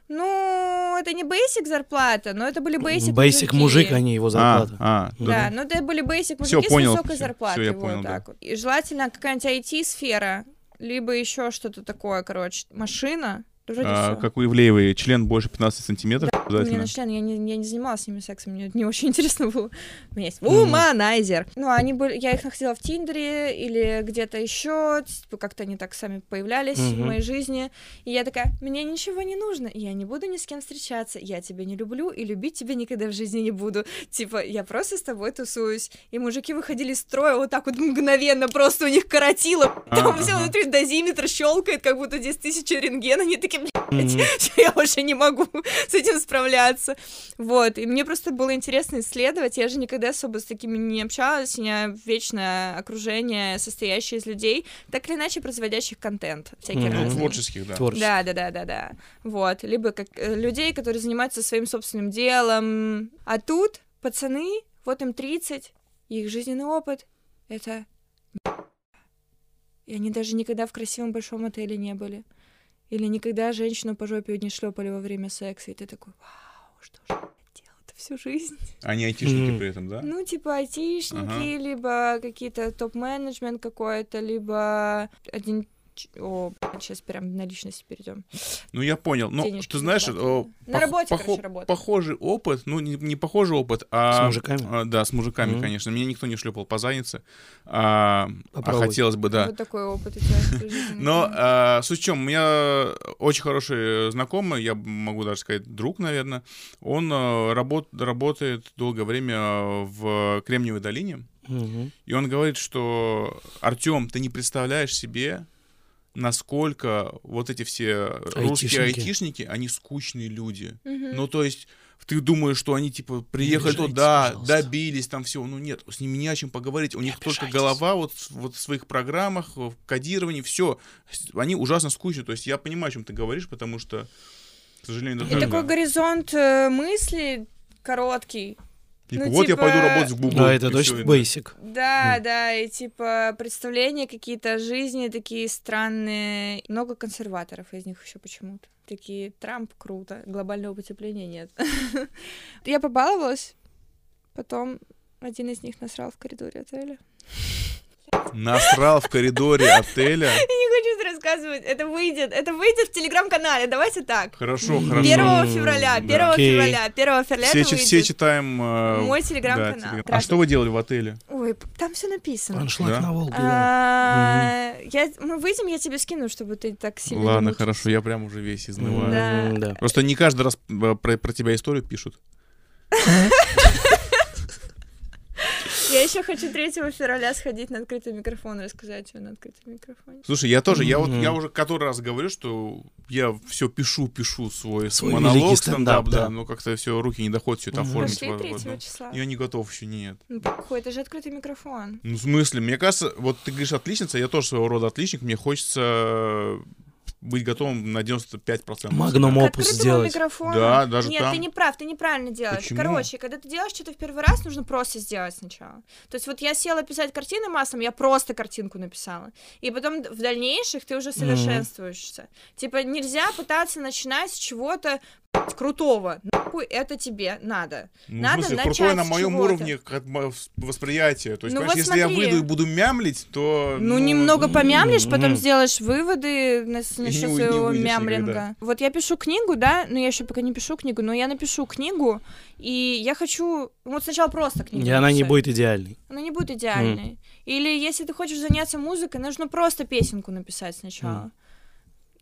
Ну, это не бейсик зарплата, но это были бейсик Бейсик мужик, а не его А, зарплата. а, Да, ну это были basic мужики понял, с высокой всё, зарплатой. всё, я вот понял, да. так вот. И желательно какая-нибудь IT-сфера, либо еще что-то такое, короче, машина. А, как у Ивлеевой, член больше 15 сантиметров У меня на член, я не, я не занималась с ними сексом, мне не очень <laughs> интересно было. У меня есть вуманайзер. Ну, они были, я их находила в Тиндере или где-то еще, типа, как-то они так сами появлялись в Мгм. моей жизни. И я такая, мне ничего не нужно, я не буду ни с кем встречаться, я тебя не люблю и любить тебя никогда в жизни не буду. Типа, я просто с тобой тусуюсь. И мужики выходили из строя вот так вот мгновенно, просто у них коротило. Там А, все внутри дозиметр щелкает, как будто здесь тысяча рентген, они такие, Мгм. <laughs> всё, я уже не могу <laughs> с этим справляться. Вот, и мне просто было интересно исследовать, я же никогда особо с такими не общалась, у меня вечное окружение, состоящее из людей, так или иначе производящих контент, всякие разные. творческих, да. Творчество. Да, да, да, да, да. Вот. Либо как э, людей, которые занимаются своим собственным делом. А тут пацаны, вот им 30, их жизненный опыт это и они даже никогда в красивом большом отеле не были. Или никогда женщину по жопе не шлепали во время секса. И ты такой, вау, что же я делала-то всю жизнь? Они айтишники Мгм. при этом, да? Ну, типа айтишники, Ага. либо какие-то топ-менеджмент какой-то, либо один... О, сейчас прям на личности перейдем. Ну, я понял. Ну, Денежки ты знаешь, о, На пох- работе, похо- короче, похожий опыт, ну, не, не похожий опыт, а... С мужиками? а, да, с мужиками, Мгм. конечно. Меня никто не шлепал по заднице. А, а хотелось бы, да. Вот такой опыт у тебя. <laughs> Но а, суть в чем, у меня очень хороший знакомый, я могу даже сказать друг, наверное. Он а, работ- работает долгое время в Кремниевой долине. Мгм. И он говорит, что Артем, ты не представляешь себе, насколько вот эти все русские Айтишники. айтишники, они скучные люди. Мгм. Ну, то есть, ты думаешь, что они, типа, приехали туда, пожалуйста. добились там всего. Ну, нет, с ними не о чем поговорить. У них только голова вот, в- вот в своих программах, в кодировании, все. Они ужасно скучные. То есть, я понимаю, о чем ты говоришь, потому что, к сожалению, И да, такой горизонт э, мысли короткий. Типа, ну, вот я типа- пойду работать в Google. Да, это точно бейсик. Да, да, и типа представления какие-то о жизни такие странные. Много консерваторов из них еще почему-то. Такие, Трамп круто, глобального потепления нет. <laughs> Я побаловалась, потом один из них насрал в коридоре отеля. Насрал в коридоре отеля. <laughs> Я не хочу это рассказывать, это выйдет, это выйдет в телеграм-канале, давайте так. Хорошо, хорошо. 1 М, февраля, 1 да. Окей. февраля, 1 февраля Все, это все читаем... э, Мой да, телеграм-канал. телеграм. А что вы делали в отеле? Ой, там все написано. Аншлаг Да? на Волге. А, я, мы выйдем, я тебе скину, чтобы ты так сильно Ладно, хорошо, я прям уже весь изнываю. Да. Просто не каждый раз э, про, про тебя историю пишут. <laughs> Я еще хочу 3 февраля сходить на открытый микрофон и рассказать тебе на открытом микрофоне. Слушай, я тоже, я вот я уже который раз говорю, что я все пишу, пишу свой, Свой монолог, стендап, да, да. но как-то все руки не доходят все это оформить. Пошли вот, 3 вот, числа. Я не готов еще, нет. Ну, похуй, это же открытый микрофон. Ну, в смысле, мне кажется, вот ты говоришь отличница, я тоже своего рода отличник, мне хочется быть готовым на 95%. Магнум опус сделать. микрофону. Да, даже Нет, там. ты не прав, ты неправильно делаешь. Почему? Короче, когда ты делаешь что-то в первый раз, нужно просто сделать сначала. То есть вот я села писать картины маслом, я просто картинку написала. И потом в дальнейших ты уже совершенствуешься. Типа нельзя пытаться начинать с чего-то крутого. Нахуй это тебе надо. Ну, Надо в смысле, начать крутое на моем уровне восприятия. То есть, Ну вот если я смотри. выйду и буду мямлить, то... Ну, немного помямлишь, потом Мгм. сделаешь выводы насчет своего мямлинга. никогда. Вот я пишу книгу, да, но я еще пока не пишу книгу, но я напишу книгу, и я хочу вот сначала просто книгу И она не будет идеальной. Она не будет идеальной. Или если ты хочешь заняться музыкой, нужно просто песенку написать сначала.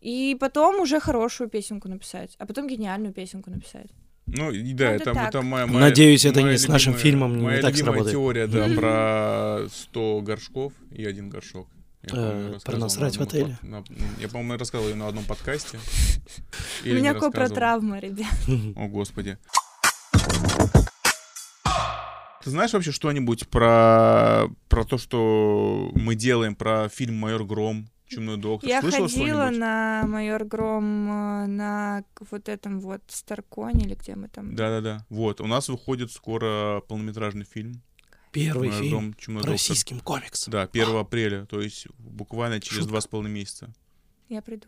И потом уже хорошую песенку написать, а потом гениальную песенку написать. Ну, и да, это, это моя, моя- Надеюсь, это моя не с нашим любимая- фильмом не моя так любимая сработает. теория, да, <laughs> про 100 горшков и один горшок. Я, Э, про рассказывал на насрать в отеле? под- на- я, по-моему, рассказывал ее на одном подкасте. У меня копра травма, ребят. <laughs> О, господи. Ты знаешь вообще что-нибудь про, про то, что мы делаем, про фильм «Майор Гром», «Чумной доктор»? Я Слышала ходила на майор Гром э, на вот этом вот Старконе или где мы там. Да-да-да. Вот, у нас выходит скоро полнометражный фильм Первый «Майор фильм Гром. Чумной по доктор». российским комиксам. Да, 1 апреля, то есть буквально через Шутка. два с половиной месяца. Я приду.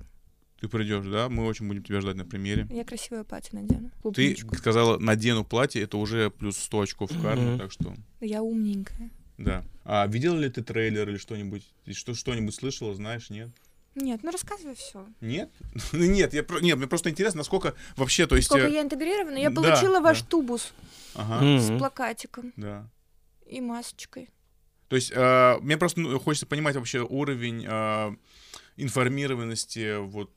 Ты придешь, да? Мы очень будем тебя ждать на премьере. Я красивое платье надену. Ты клубничку. сказала, надену платье, это уже плюс 100 очков в карму, Мгм. так что, Я умненькая. Да. А видела ли ты трейлер или что-нибудь? Что, что-нибудь слышала, знаешь, нет? Нет, ну рассказывай все. Нет? <laughs> Ну, Нет, я, про- нет, мне просто интересно, насколько вообще, то есть... Сколько э, я интегрирована? Я да, получила ваш да. тубус Ага, с плакатиком да. и масочкой. То есть э, мне просто ну, хочется понимать вообще уровень э, информированности вот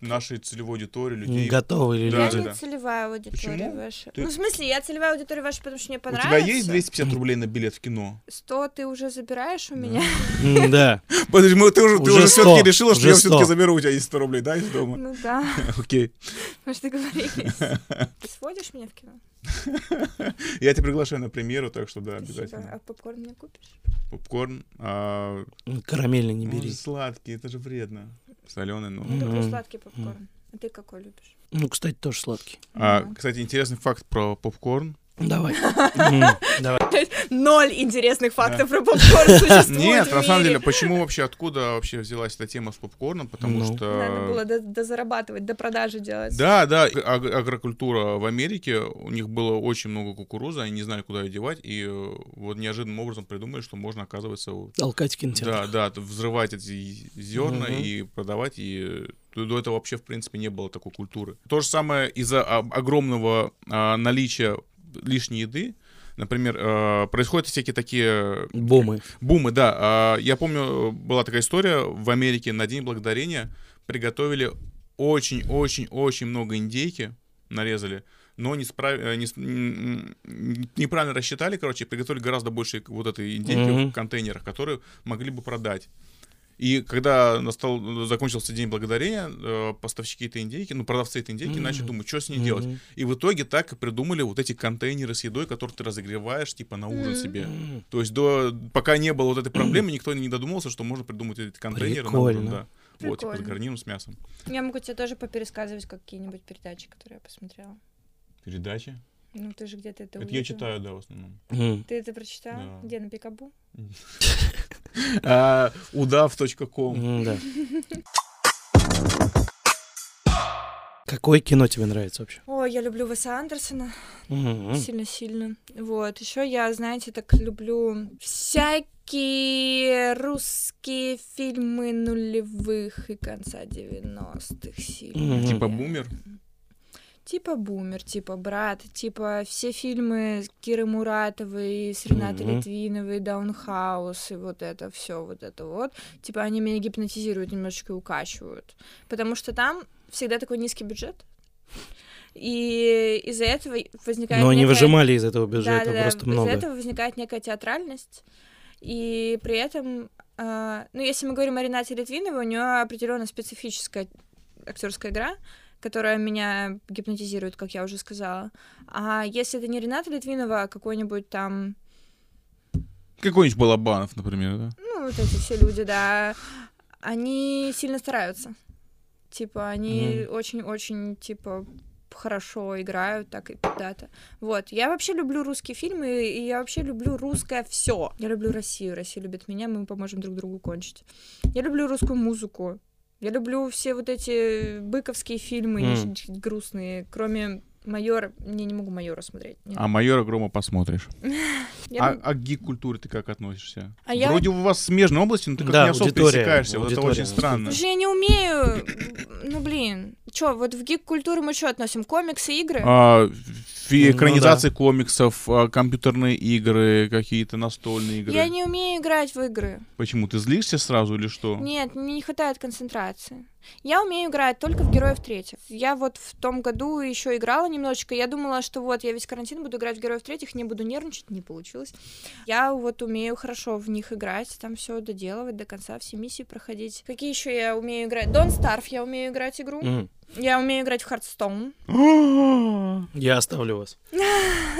нашей целевой аудитории, людей. Готовы ли Да, я люди? не да. целевая аудитория Почему? ваша. Ты- Ну, в смысле, я целевая аудитория ваша, потому что мне У понравится. тебя есть 250 рублей на билет в кино? 100 ты уже забираешь у меня? Да. <laughs> Подожди, ты уже, ты Уже уже 100, все-таки решила, что я все-таки 100. заберу у тебя есть 100 рублей, да, из дома? Ну да, <laughs> Окей. мы же договорились. <laughs> Ты сводишь меня в кино? Я тебя приглашаю на премьеру, так что да, Спасибо. А обязательно. попкорн мне купишь? Попкорн. а, Карамельный не бери. сладкий, это же вредно. Соленый, ну. Мгм. Люблю сладкий попкорн. А ты какой любишь? Ну, кстати, тоже сладкий. А, Ну. кстати, интересный факт про попкорн. Давай. <laughs> Давай. Ноль интересных фактов про попкорн <laughs> существует Нет, на самом деле, почему вообще, откуда вообще взялась эта тема с попкорном? Потому Ну. что... Надо было до- дозарабатывать, до продажи делать. Да, да, аг- агрокультура в Америке, у них было очень много кукурузы, они не знали, куда ее девать, и э, вот неожиданным образом придумали, что можно, оказывается, вот, Толкать в кинотеатр. да, да, взрывать эти зерна и продавать, и до этого вообще, в принципе, не было такой культуры. То же самое из-за огромного а, наличия лишней еды, Например, э, происходят всякие такие Бумы. Бумы, да. А, Я помню, была такая история в Америке на День Благодарения приготовили очень-очень-очень много индейки, нарезали, но не справ... э, не неправильно рассчитали, короче, приготовили гораздо больше вот этой индейки Мгм. в контейнерах, которые могли бы продать. И когда настал, закончился День Благодарения, э, поставщики этой индейки, ну, продавцы этой индейки Мгм. начали думать, что с ней делать. Мгм. И в итоге так и придумали вот эти контейнеры с едой, которые ты разогреваешь, типа, на ужин Мгм. себе. То есть до, пока не было вот этой проблемы, никто не додумался, что можно придумать эти контейнеры на ужин, Прикольно. да. Вот, типа с Прикольно. гарниром, с мясом. Я могу тебе тоже попересказывать какие-нибудь передачи, которые я посмотрела. Передачи? Ну, ты же где-то это Это я увидел. читаю, да, в основном. м. Ты это прочитал? Да. Где, на Пикабу? <laughs> А, Удав.ком. Да. Какое кино тебе нравится вообще? Ой, я люблю Веса Андерсона. Сильно-сильно. Вот. Еще я, знаете, так люблю всякие русские фильмы нулевых и конца 90-х сильно. Типа бумер? Типа Бумер, типа Брат, типа все фильмы Киры Муратовой, с Ренатой Мгм. Литвиновой, Даунхаус и вот это все, вот это вот. Типа они меня гипнотизируют немножечко и укачивают. Потому что там всегда такой низкий бюджет. И из-за этого возникает Но они некая- выжимали из этого бюджета да-да-да, просто Из-за много. этого возникает некая театральность. И при этом, а, ну, если мы говорим о Ренате Литвиновой, у нее определенно специфическая актерская игра, которая меня гипнотизирует, как я уже сказала. А если это не Рената Литвинова, а какой-нибудь там, Какой-нибудь Балабанов, например, да? ну, вот эти все люди, да, они сильно стараются. Типа, они очень-очень, типа, хорошо играют, так и да-то. Вот. Я вообще люблю русские фильмы, и я вообще люблю русское все. Я люблю Россию, Россия любит меня, мы поможем друг другу кончить. Я люблю русскую музыку. Я люблю все вот эти быковские фильмы м. грустные, кроме майора. Не, не могу майора смотреть. нет. А майора Грома посмотришь. <laughs> Я А, а к гик-культуре ты как относишься? А я- Вроде у вас смежные области, но ты как Да, не особо пересекаешься. Вот это очень странно. Слушай, я не умею. Ну, блин. Чё, вот в гик-культуру мы что относим? Комиксы, игры? А, фи- Ну экранизации комиксов, а, компьютерные игры, какие-то настольные игры. Я не умею играть в игры. Почему? Ты злишься сразу или что? Нет, мне не хватает концентрации. Я умею играть только в героев третьих. Я вот в том году еще играла немножечко. Я думала, что вот я весь карантин буду играть в героев третьих, не буду нервничать, не получилось. Я вот умею хорошо в них играть, там все доделывать до конца, все миссии проходить. Какие еще я умею играть? Don't Starve я умею играть игру. Мгм. Я умею играть в Hearthstone. <gasps> Я оставлю вас.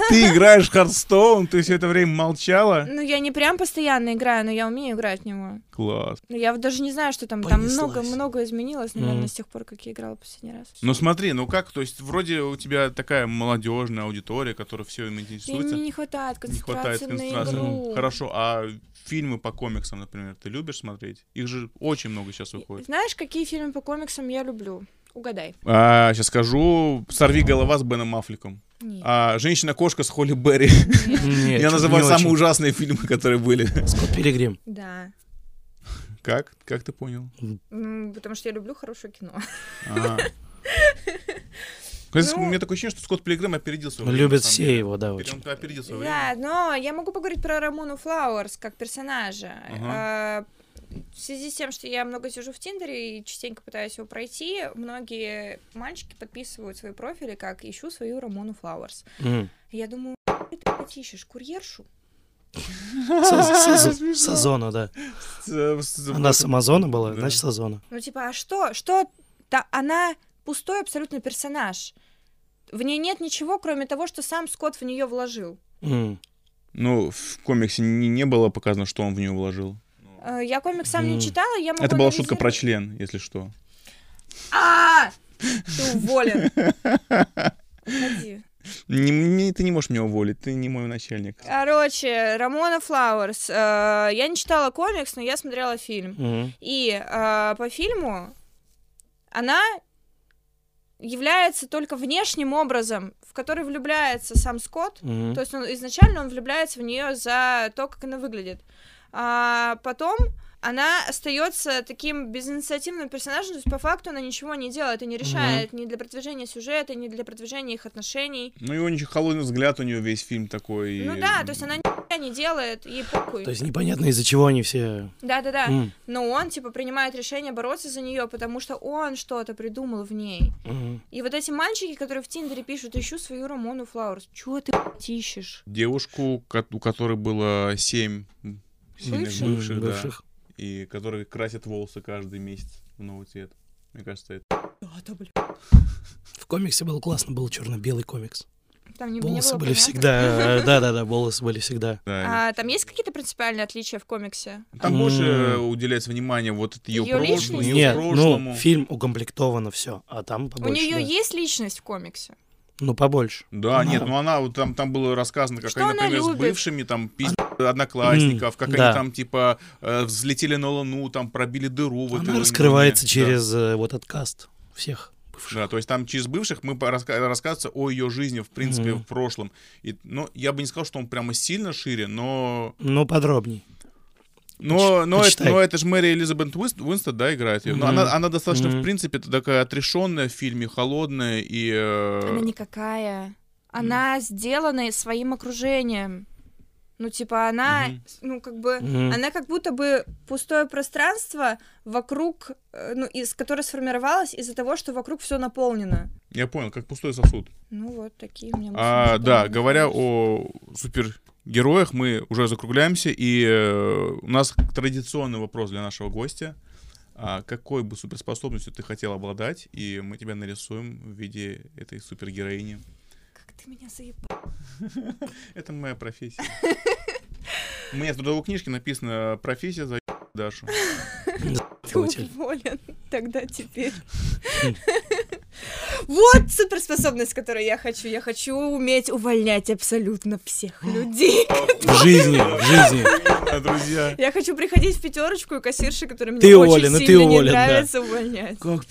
Ты играешь в Hearthstone, ты все это время молчала? Ну, я не прям постоянно играю, но я умею играть в него. Класс. Ну, Я вот даже не знаю, что там. Там Понеслась. много, много изменилось, наверное, Мгм. с тех пор, как я играла последний раз. Ну смотри, ну как, то есть вроде у тебя такая молодежная аудитория, которая все им интересуется. мне не хватает Не хватает концентрации концентрации. на игру. Хорошо, а фильмы по комиксам, например, ты любишь смотреть? Их же очень много сейчас выходит. Знаешь, какие фильмы по комиксам я люблю? Угадай. А, сейчас скажу. «Сорви голова» с Беном Аффлеком. Нет. А «Женщина-кошка» с Холли Берри. Нет. <laughs> Я называю самые очень. ужасные фильмы, которые были. Скотт Пилигрим. Да. Как? Как ты понял? Ну, потому что я люблю хорошее кино. А. <laughs> Ну- У меня такое ощущение, что Скотт Пилигрим опередил свое время, Любят все деле. его, да, Он очень. опередил свое Да, время. но я могу поговорить про Рамону Флауэрс как персонажа. Ага. В связи с тем, что я много сижу в Тиндере и частенько пытаюсь его пройти, многие мальчики подписывают свои профили как «Ищу свою Рамону Флауэрс». И Я думаю, ты ищешь курьершу? С- с- <laughs> С Озона, да. С- Она с Амазона была, значит, с Озона. Ну, типа, а что? Что? Да, она пустой абсолютно персонаж. В ней нет ничего, кроме того, что сам Скотт в нее вложил. Ну, в комиксе не, не было показано, что он в нее вложил. Э, Я комикс сам не читала, я могу Это была шутка про член, если что. А! Ты уволен. Уходи. Не- не- ты не можешь меня уволить, ты не мой начальник. Короче, Рамона Флауэрс. э, Я не читала комикс, но я смотрела фильм. Мгм. И э, по фильму она является только внешним образом, в который влюбляется сам Скотт. Мгм. То есть он изначально он влюбляется в нее за то, как она выглядит. А потом она остается таким безинициативным персонажем, то есть по факту она ничего не делает и не решает ни для продвижения сюжета, ни для продвижения их отношений. Ну, и у нее холодный взгляд, у нее весь фильм такой. Ну да, то есть она нихуя не делает, ей похуй. То есть непонятно, из-за чего они все... Да-да-да. М. Но он, типа, принимает решение бороться за нее, потому что он что-то придумал в ней. Мгм. И вот эти мальчики, которые в Тиндере пишут, ищу свою Рамону Флауэрс. Чего ты, ищешь? Девушку, у которой было семь сильных Бывших? бывших, да, Бывших. и которые красят волосы каждый месяц в новый цвет. Мне кажется, это... Да, блядь. В комиксе был классно, был черно-белый комикс. Там не, не Волосы было были понятно. всегда... <laughs> Да-да-да, волосы были всегда. Да. А там есть какие-то принципиальные отличия в комиксе? Там М. больше э, уделяется внимание вот ее Её прошлому, Нет, прошлому. ну, фильм укомплектовано все, а там побольше. У нее да. есть личность в комиксе? Ну, побольше. Да, Она- нет, ну она, вот там, там было рассказано, как Что они, она например, с любит? бывшими, там, пиздят одноклассников, как да. они там, типа, э, взлетели на Луну, там, пробили дыру. Вот Она и- раскрывается да. через э, вот этот каст всех бывших. Да, то есть там через бывших мы по- раска- рассказывается о ее жизни, в принципе, Мгм. в прошлом. И, ну, я бы не сказал, что он прямо сильно шире, но... Ну, подробней. Но, но, это, но это же Мэри Элизабет Уинст- Уинстэд, да, играет ее. Но Мгм. она, она достаточно, в Мгм. принципе, такая отрешенная в фильме, холодная и... э, Она никакая. Она сделана своим окружением. Ну, типа, она, Мгм. ну, как бы, Мгм. она как будто бы пустое пространство вокруг, э, ну, из которое сформировалось из-за того, что вокруг все наполнено. Я понял, как пустой сосуд. Ну, вот такие у меня мысли А, да, говоря о супергероях, мы уже закругляемся, и э, у нас традиционный вопрос для нашего гостя. А какой бы суперспособностью ты хотел обладать, и мы тебя нарисуем в виде этой супергероини. Ты меня заебал. <laughs> Это моя профессия. У меня в трудовой книжке написано «Профессия за Дашу». <laughs> Ты уволен тогда теперь. <laughs> Вот суперспособность, которую я хочу. Я хочу уметь увольнять абсолютно всех людей. В жизни, в жизни. Да, друзья. Я хочу приходить в пятерочку и кассирши, которые мне очень ты сильно не нравится, увольнять. Как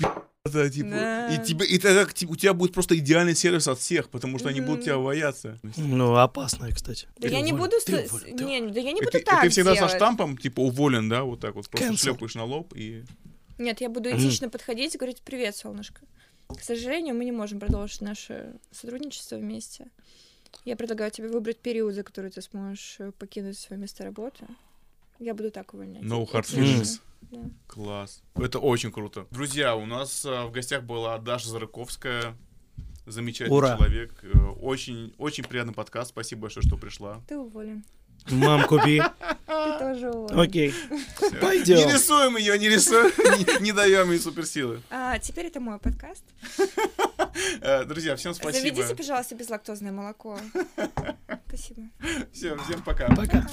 пи***то, типа. Да. И, тебе, и тогда типа, у тебя будет просто идеальный сервис от всех, потому что они будут тебя бояться. Ну, опасное, кстати. Да Ты я не уволен, буду... ты уволен, ты Не, да я не И буду и так ты всегда делать. со штампом, типа, уволен, да, вот так вот, просто Cancel. шлепаешь на лоб и... Нет, я буду этично подходить и говорить «Привет, солнышко». К сожалению, мы не можем продолжить наше сотрудничество вместе. Я предлагаю тебе выбрать период, за который ты сможешь э, покинуть свое место работы. Я буду так увольнять. No hard feelings. Да. Класс. Это очень круто. Друзья, у нас а, в гостях была Даша Зарыковская. Замечательный Ура. человек. Э, Очень, очень приятный подкаст. Спасибо большое, что пришла. Ты уволен. Мам, купи. <laughs> Ты тоже уволен. Окей. Всё. Пойдём. Не рисуем ее, не рисуем, не, не даем ей суперсилы. А теперь это мой подкаст. <laughs> Э, Друзья, всем спасибо. Заведите, пожалуйста, безлактозное молоко. <laughs> Спасибо. Всем, всем. Пока. Пока.